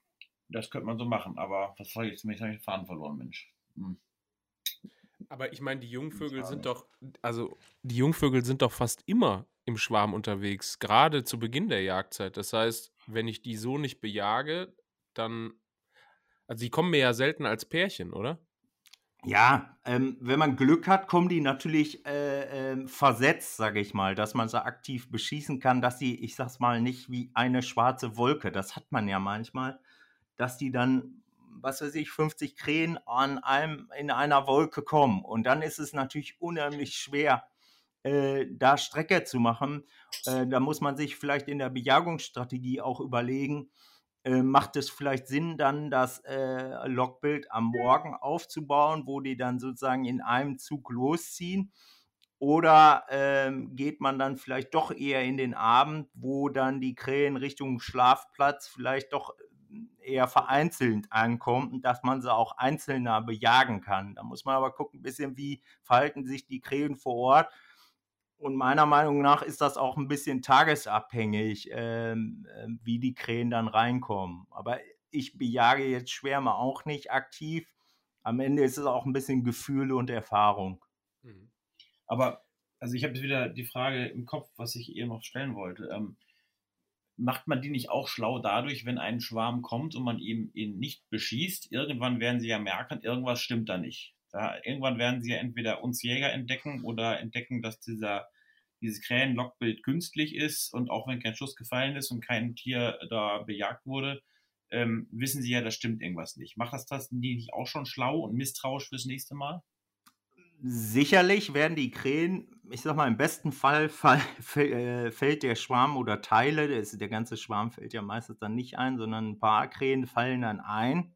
das könnte man so machen, aber was soll ich jetzt? Ich habe den Faden verloren, Mensch. Hm. Aber ich meine, die Jungvögel sind doch, also die Jungvögel sind doch fast immer im Schwarm unterwegs, gerade zu Beginn der Jagdzeit. Das heißt, wenn ich die so nicht bejage, dann, also die kommen mir ja selten als Pärchen, oder? Ja, ähm, wenn man Glück hat, kommen die natürlich äh, äh, versetzt, sage ich mal, dass man sie aktiv beschießen kann, dass sie, ich sag's mal, nicht wie eine schwarze Wolke, das hat man ja manchmal, dass die dann, was weiß ich, 50 Krähen an einem, in einer Wolke kommen. Und dann ist es natürlich unheimlich schwer, äh, da Strecke zu machen. Äh, da muss man sich vielleicht in der Bejagungsstrategie auch überlegen, äh, macht es vielleicht Sinn, dann das äh, Logbild am Morgen aufzubauen, wo die dann sozusagen in einem Zug losziehen? Oder ähm, geht man dann vielleicht doch eher in den Abend, wo dann die Krähen Richtung Schlafplatz vielleicht doch eher vereinzelt ankommen, dass man sie auch einzelner bejagen kann. Da muss man aber gucken, ein bisschen, wie verhalten sich die Krähen vor Ort und meiner Meinung nach ist das auch ein bisschen tagesabhängig, ähm, äh, wie die Krähen dann reinkommen. Aber ich bejage jetzt Schwärme auch nicht aktiv. Am Ende ist es auch ein bisschen Gefühle und Erfahrung. Mhm. Aber, also ich habe jetzt wieder die Frage im Kopf, was ich ihr noch stellen wollte. Ähm, macht man die nicht auch schlau dadurch, wenn ein Schwarm kommt und man eben ihn nicht beschießt? Irgendwann werden sie ja merken, irgendwas stimmt da nicht. Da, irgendwann werden sie ja entweder uns Jäger entdecken oder entdecken, dass dieser, dieses Krähenlockbild künstlich ist und auch wenn kein Schuss gefallen ist und kein Tier da bejagt wurde, ähm, wissen sie ja, da stimmt irgendwas nicht. Macht das das die nicht auch schon schlau und misstrauisch fürs nächste Mal? Sicherlich werden die Krähen, ich sag mal, im besten Fall, fall, äh, fällt der Schwarm oder Teile, der, ist, der ganze Schwarm fällt ja meistens dann nicht ein, sondern ein paar Krähen fallen dann ein,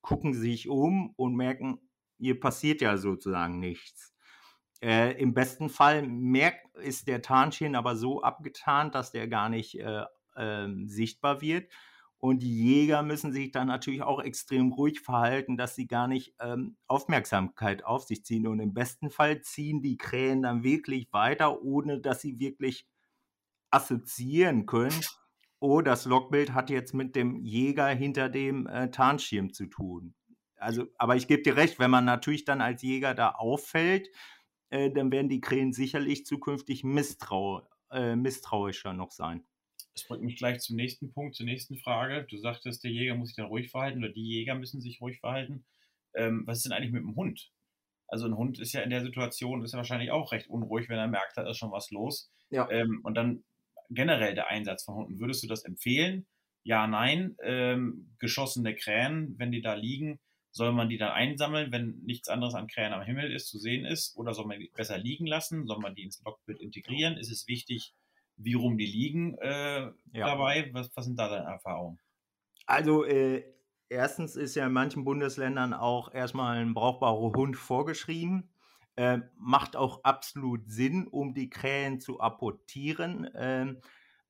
gucken sich um und merken, hier passiert ja sozusagen nichts. Äh, Im besten Fall merkt, ist der Tarnschirm aber so abgetarnt, dass der gar nicht äh, äh, sichtbar wird. Und die Jäger müssen sich dann natürlich auch extrem ruhig verhalten, dass sie gar nicht ähm, Aufmerksamkeit auf sich ziehen. Und im besten Fall ziehen die Krähen dann wirklich weiter, ohne dass sie wirklich assoziieren können. Oh, das Logbild hat jetzt mit dem Jäger hinter dem äh, Tarnschirm zu tun also, aber ich gebe dir recht, wenn man natürlich dann als Jäger da auffällt, äh, dann werden die Krähen sicherlich zukünftig misstrau äh, misstrauischer noch sein. Das bringt mich gleich zum nächsten Punkt, zur nächsten Frage. Du sagtest, der Jäger muss sich dann ruhig verhalten oder die Jäger müssen sich ruhig verhalten. Ähm, was ist denn eigentlich mit dem Hund? Also ein Hund ist ja in der Situation, ist ja wahrscheinlich auch recht unruhig, wenn er merkt, da ist schon was los. Ja. Ähm, und dann generell der Einsatz von Hunden. Würdest du das empfehlen? Ja, nein. Ähm, geschossene Krähen, wenn die da liegen, soll man die dann einsammeln, wenn nichts anderes an Krähen am Himmel ist, zu sehen ist? Oder soll man die besser liegen lassen? Soll man die ins Logbild integrieren? Ist es wichtig, wie rum die liegen äh, ja. dabei? Was, was, sind da deine Erfahrungen? Also, äh, erstens ist ja in manchen Bundesländern auch erstmal ein brauchbarer Hund vorgeschrieben. Äh, macht auch absolut Sinn, um die Krähen zu apportieren. Ähm,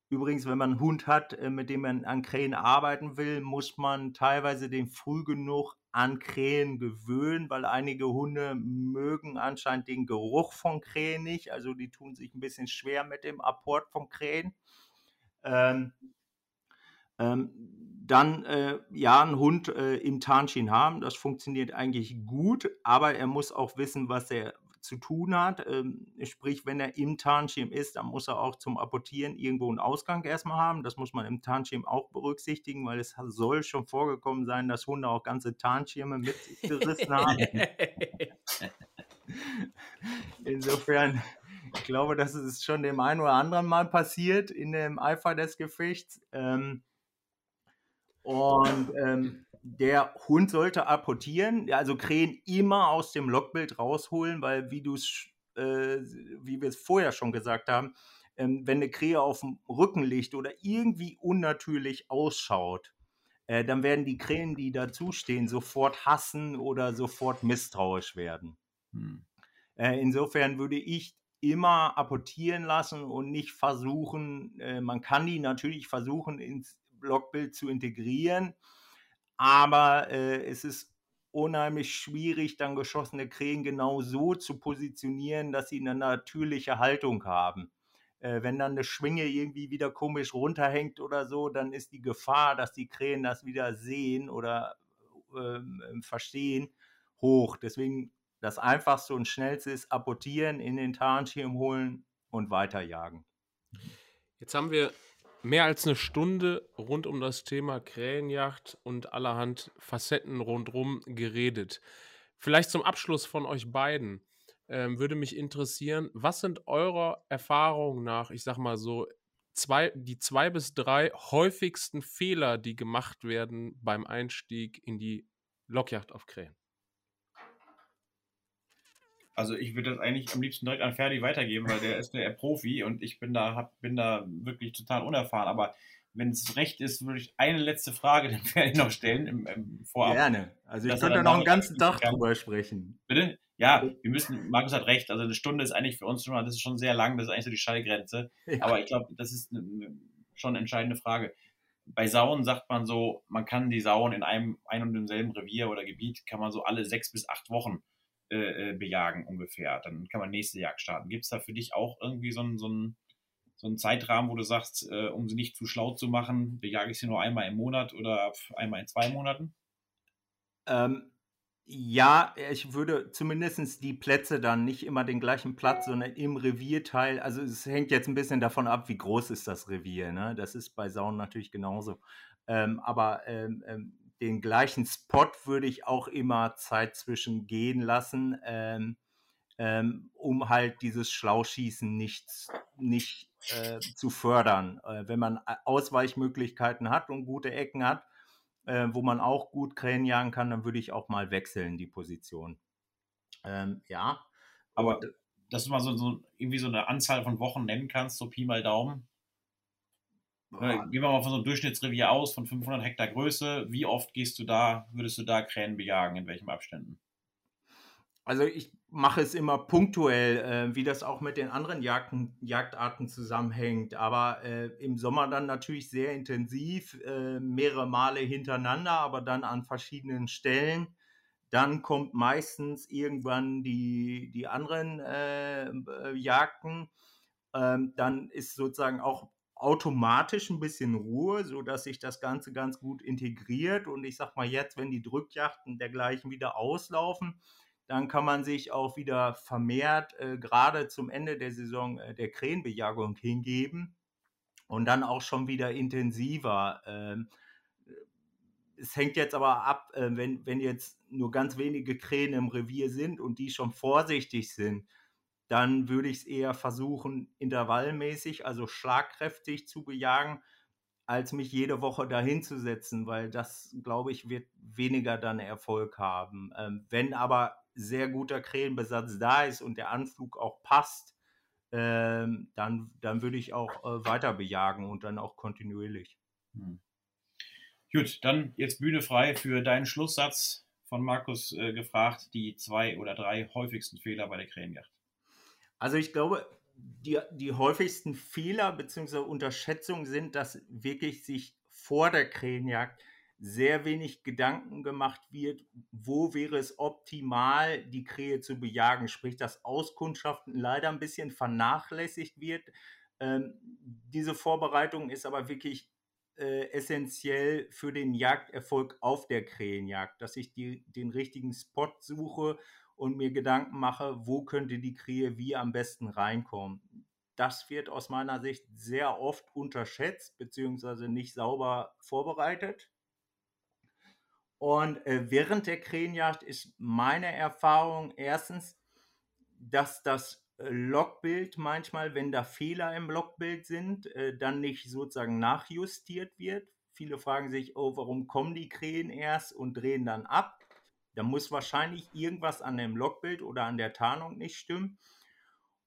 Übrigens, wenn man einen Hund hat, äh, mit dem man an Krähen arbeiten will, muss man teilweise den früh genug an Krähen gewöhnen, weil einige Hunde mögen anscheinend den Geruch von Krähen nicht. Also die tun sich ein bisschen schwer mit dem Apport von Krähen. Ähm, ähm, dann äh, ja, einen Hund äh, im Tarnschien haben, das funktioniert eigentlich gut, aber er muss auch wissen, was er, zu tun hat. Ähm, sprich, wenn er im Tarnschirm ist, dann muss er auch zum Apportieren irgendwo einen Ausgang erstmal haben. Das muss man im Tarnschirm auch berücksichtigen, weil es soll schon vorgekommen sein, dass Hunde auch ganze Tarnschirme mitgerissen haben. Insofern, ich glaube, das ist schon dem einen oder anderen Mal passiert in dem Eifer des Gefechts. Ähm, und ähm, der Hund sollte apportieren, also Krähen immer aus dem Logbild rausholen, weil wie du es, äh, wie wir es vorher schon gesagt haben, ähm, wenn eine Krähe auf dem Rücken liegt oder irgendwie unnatürlich ausschaut, äh, dann werden die Krähen, die dazustehen, sofort hassen oder sofort misstrauisch werden. Hm. Äh, insofern würde ich immer apportieren lassen und nicht versuchen, äh, man kann die natürlich versuchen ins Logbild zu integrieren, aber äh, es ist unheimlich schwierig, dann geschossene Krähen genau so zu positionieren, dass sie eine natürliche Haltung haben. Äh, wenn dann eine Schwinge irgendwie wieder komisch runterhängt oder so, dann ist die Gefahr, dass die Krähen das wieder sehen oder ähm verstehen, hoch. Deswegen das einfachste und schnellste ist apportieren, in den Tarnschirm holen und weiterjagen. Jetzt haben wir mehr als eine Stunde rund um das Thema Krähenjacht und allerhand Facetten rundherum geredet. Vielleicht zum Abschluss von euch beiden ähm, würde mich interessieren, was sind eurer Erfahrung nach, ich sag mal so, zwei, die zwei bis drei häufigsten Fehler, die gemacht werden beim Einstieg in die Lockjacht auf Krähen? Also ich würde das eigentlich am liebsten direkt an Ferdi weitergeben, weil der ist der Profi und ich bin da, hab, bin da wirklich total unerfahren. Aber wenn es recht ist, würde ich eine letzte Frage dem Ferdi noch stellen im, im Vorab. Gerne. Also ich könnte noch einen ganzen Tag kann. drüber sprechen. Bitte? Ja, wir müssen, Markus hat recht, also eine Stunde ist eigentlich für uns schon, das ist schon sehr lang, das ist eigentlich so die Schallgrenze. Ja. Aber ich glaube, das ist eine, schon eine entscheidende Frage. Bei Sauen sagt man so, man kann die Sauen in einem ein und demselben Revier oder Gebiet, kann man so alle sechs bis acht Wochen äh, äh, bejagen ungefähr. Dann kann man nächste Jagd starten. Gibt es da für dich auch irgendwie so einen, so einen, so einen Zeitrahmen, wo du sagst, äh, um sie nicht zu schlau zu machen, bejage ich sie nur einmal im Monat oder einmal in zwei Monaten? Ähm, ja, ich würde zumindest die Plätze dann nicht immer den gleichen Platz, sondern im Revierteil. Also es hängt jetzt ein bisschen davon ab, wie groß ist das Revier. Ne? Das ist bei Sauen natürlich genauso. Ähm, aber ähm, ähm den gleichen Spot würde ich auch immer Zeit zwischen gehen lassen, ähm, ähm, um halt dieses Schlauschießen nicht, nicht äh, zu fördern. Äh, wenn man Ausweichmöglichkeiten hat und gute Ecken hat, äh, wo man auch gut Krähen jagen kann, dann würde ich auch mal wechseln, die Position. Ähm, ja. Aber dass du mal so, so, irgendwie so eine Anzahl von Wochen nennen kannst, so Pi mal Daumen. Gehen wir mal von so einem Durchschnittsrevier aus, von 500 Hektar Größe. Wie oft gehst du da, würdest du da Krähen bejagen, in welchen Abständen? Also ich mache es immer punktuell, äh, wie das auch mit den anderen Jagden, Jagdarten zusammenhängt. Aber äh, im Sommer dann natürlich sehr intensiv, äh, mehrere Male hintereinander, aber dann an verschiedenen Stellen. Dann kommt meistens irgendwann die, die anderen äh, äh, Jagden. Ähm, dann ist sozusagen auch automatisch ein bisschen Ruhe, sodass sich das Ganze ganz gut integriert. Und ich sag mal jetzt, wenn die Drückjachten dergleichen wieder auslaufen, dann kann man sich auch wieder vermehrt äh, gerade zum Ende der Saison äh, der Krähenbejagung hingeben und dann auch schon wieder intensiver. Ähm, es hängt jetzt aber ab, äh, wenn, wenn jetzt nur ganz wenige Krähen im Revier sind und die schon vorsichtig sind, dann würde ich es eher versuchen, intervallmäßig, also schlagkräftig zu bejagen, als mich jede Woche dahin zu setzen, weil das, glaube ich, wird weniger dann Erfolg haben. Ähm, wenn aber sehr guter Krähenbesatz da ist und der Anflug auch passt, ähm, dann, dann würde ich auch äh, weiter bejagen und dann auch kontinuierlich. Hm. Gut, dann jetzt Bühne frei für deinen Schlusssatz von Markus äh, gefragt, die zwei oder drei häufigsten Fehler bei der Krähenjacht. Also ich glaube, die, die häufigsten Fehler bzw. Unterschätzungen sind, dass wirklich sich vor der Krähenjagd sehr wenig Gedanken gemacht wird, wo wäre es optimal, die Krähe zu bejagen. Sprich, dass Auskundschaften leider ein bisschen vernachlässigt wird. Ähm, diese Vorbereitung ist aber wirklich äh, essentiell für den Jagderfolg auf der Krähenjagd, dass ich die, den richtigen Spot suche und mir Gedanken mache, wo könnte die Krähe wie am besten reinkommen. Das wird aus meiner Sicht sehr oft unterschätzt bzw. nicht sauber vorbereitet. Und äh, während der Krähenjagd ist meine Erfahrung erstens, dass das Logbild manchmal, wenn da Fehler im Logbild sind, äh, dann nicht sozusagen nachjustiert wird. Viele fragen sich, oh, warum kommen die Krähen erst und drehen dann ab? Da muss wahrscheinlich irgendwas an dem Logbild oder an der Tarnung nicht stimmen.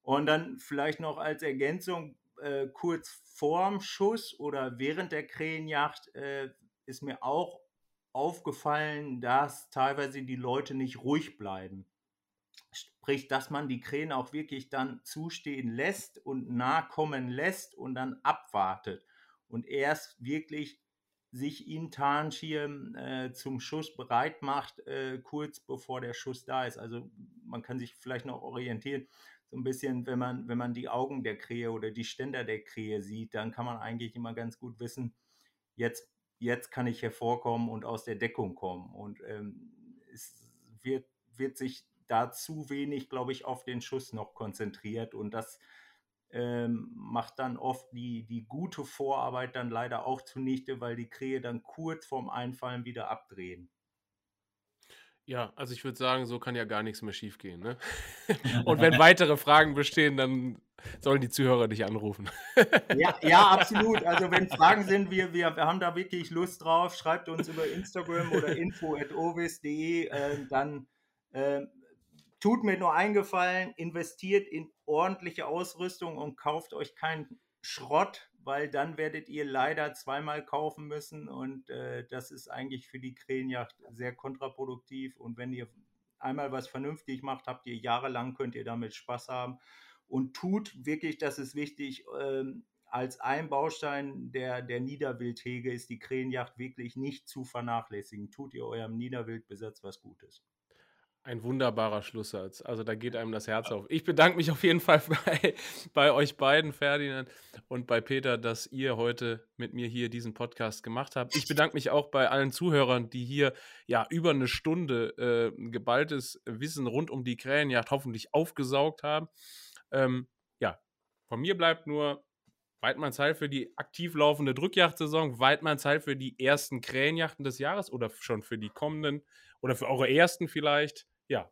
Und dann vielleicht noch als Ergänzung, äh, kurz vorm Schuss oder während der Krähenjagd äh, ist mir auch aufgefallen, dass teilweise die Leute nicht ruhig bleiben. Sprich, dass man die Krähen auch wirklich dann zustehen lässt und nah kommen lässt und dann abwartet und erst wirklich sich in Tarnschirm äh, zum Schuss bereit macht, äh, kurz bevor der Schuss da ist. Also man kann sich vielleicht noch orientieren, so ein bisschen, wenn man, wenn man die Augen der Krähe oder die Ständer der Krähe sieht, dann kann man eigentlich immer ganz gut wissen, jetzt, jetzt kann ich hervorkommen und aus der Deckung kommen. Und ähm, es wird, wird sich da zu wenig, glaube ich, auf den Schuss noch konzentriert und das ähm, macht dann oft die, die gute Vorarbeit dann leider auch zunichte, weil die Krähe dann kurz vorm Einfallen wieder abdrehen. Ja, also ich würde sagen, so kann ja gar nichts mehr schiefgehen. Ne? Und wenn weitere Fragen bestehen, dann sollen die Zuhörer dich anrufen. ja, ja, absolut. Also wenn Fragen sind, wir, wir, wir haben da wirklich Lust drauf, schreibt uns über Instagram oder info.ovis.de, äh, dann äh, tut mir nur eingefallen, investiert in ordentliche Ausrüstung und kauft euch keinen Schrott, weil dann werdet ihr leider zweimal kaufen müssen und äh, das ist eigentlich für die Krähenjacht sehr kontraproduktiv und wenn ihr einmal was vernünftig macht, habt ihr jahrelang, könnt ihr damit Spaß haben und tut wirklich, das ist wichtig, ähm, als ein Baustein der, der Niederwildhege ist die Krähenjacht wirklich nicht zu vernachlässigen. Tut ihr eurem Niederwildbesatz was Gutes. Ein wunderbarer Schlusssatz. Also da geht einem das Herz auf. Ich bedanke mich auf jeden Fall bei, bei euch beiden, Ferdinand und bei Peter, dass ihr heute mit mir hier diesen Podcast gemacht habt. Ich bedanke mich auch bei allen Zuhörern, die hier ja über eine Stunde äh, geballtes Wissen rund um die Krähenjagd hoffentlich aufgesaugt haben. Ähm, ja, von mir bleibt nur Weidmanns Heil für die aktiv laufende Drückjachtsaison, Weidmanns Heil für die ersten Krähenjachten des Jahres oder schon für die kommenden oder für eure ersten vielleicht ja,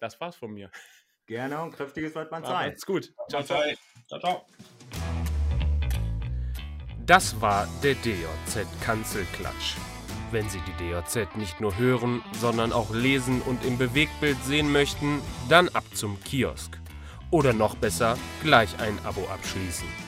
das war's von mir. Gerne und kräftiges Weidmann sein. Macht's gut. Ciao, ciao. ciao, ciao. Das war der DJZ Kanzelklatsch. Wenn Sie die DJZ nicht nur hören, sondern auch lesen und im Bewegtbild sehen möchten, dann ab zum Kiosk. Oder noch besser, gleich ein Abo abschließen.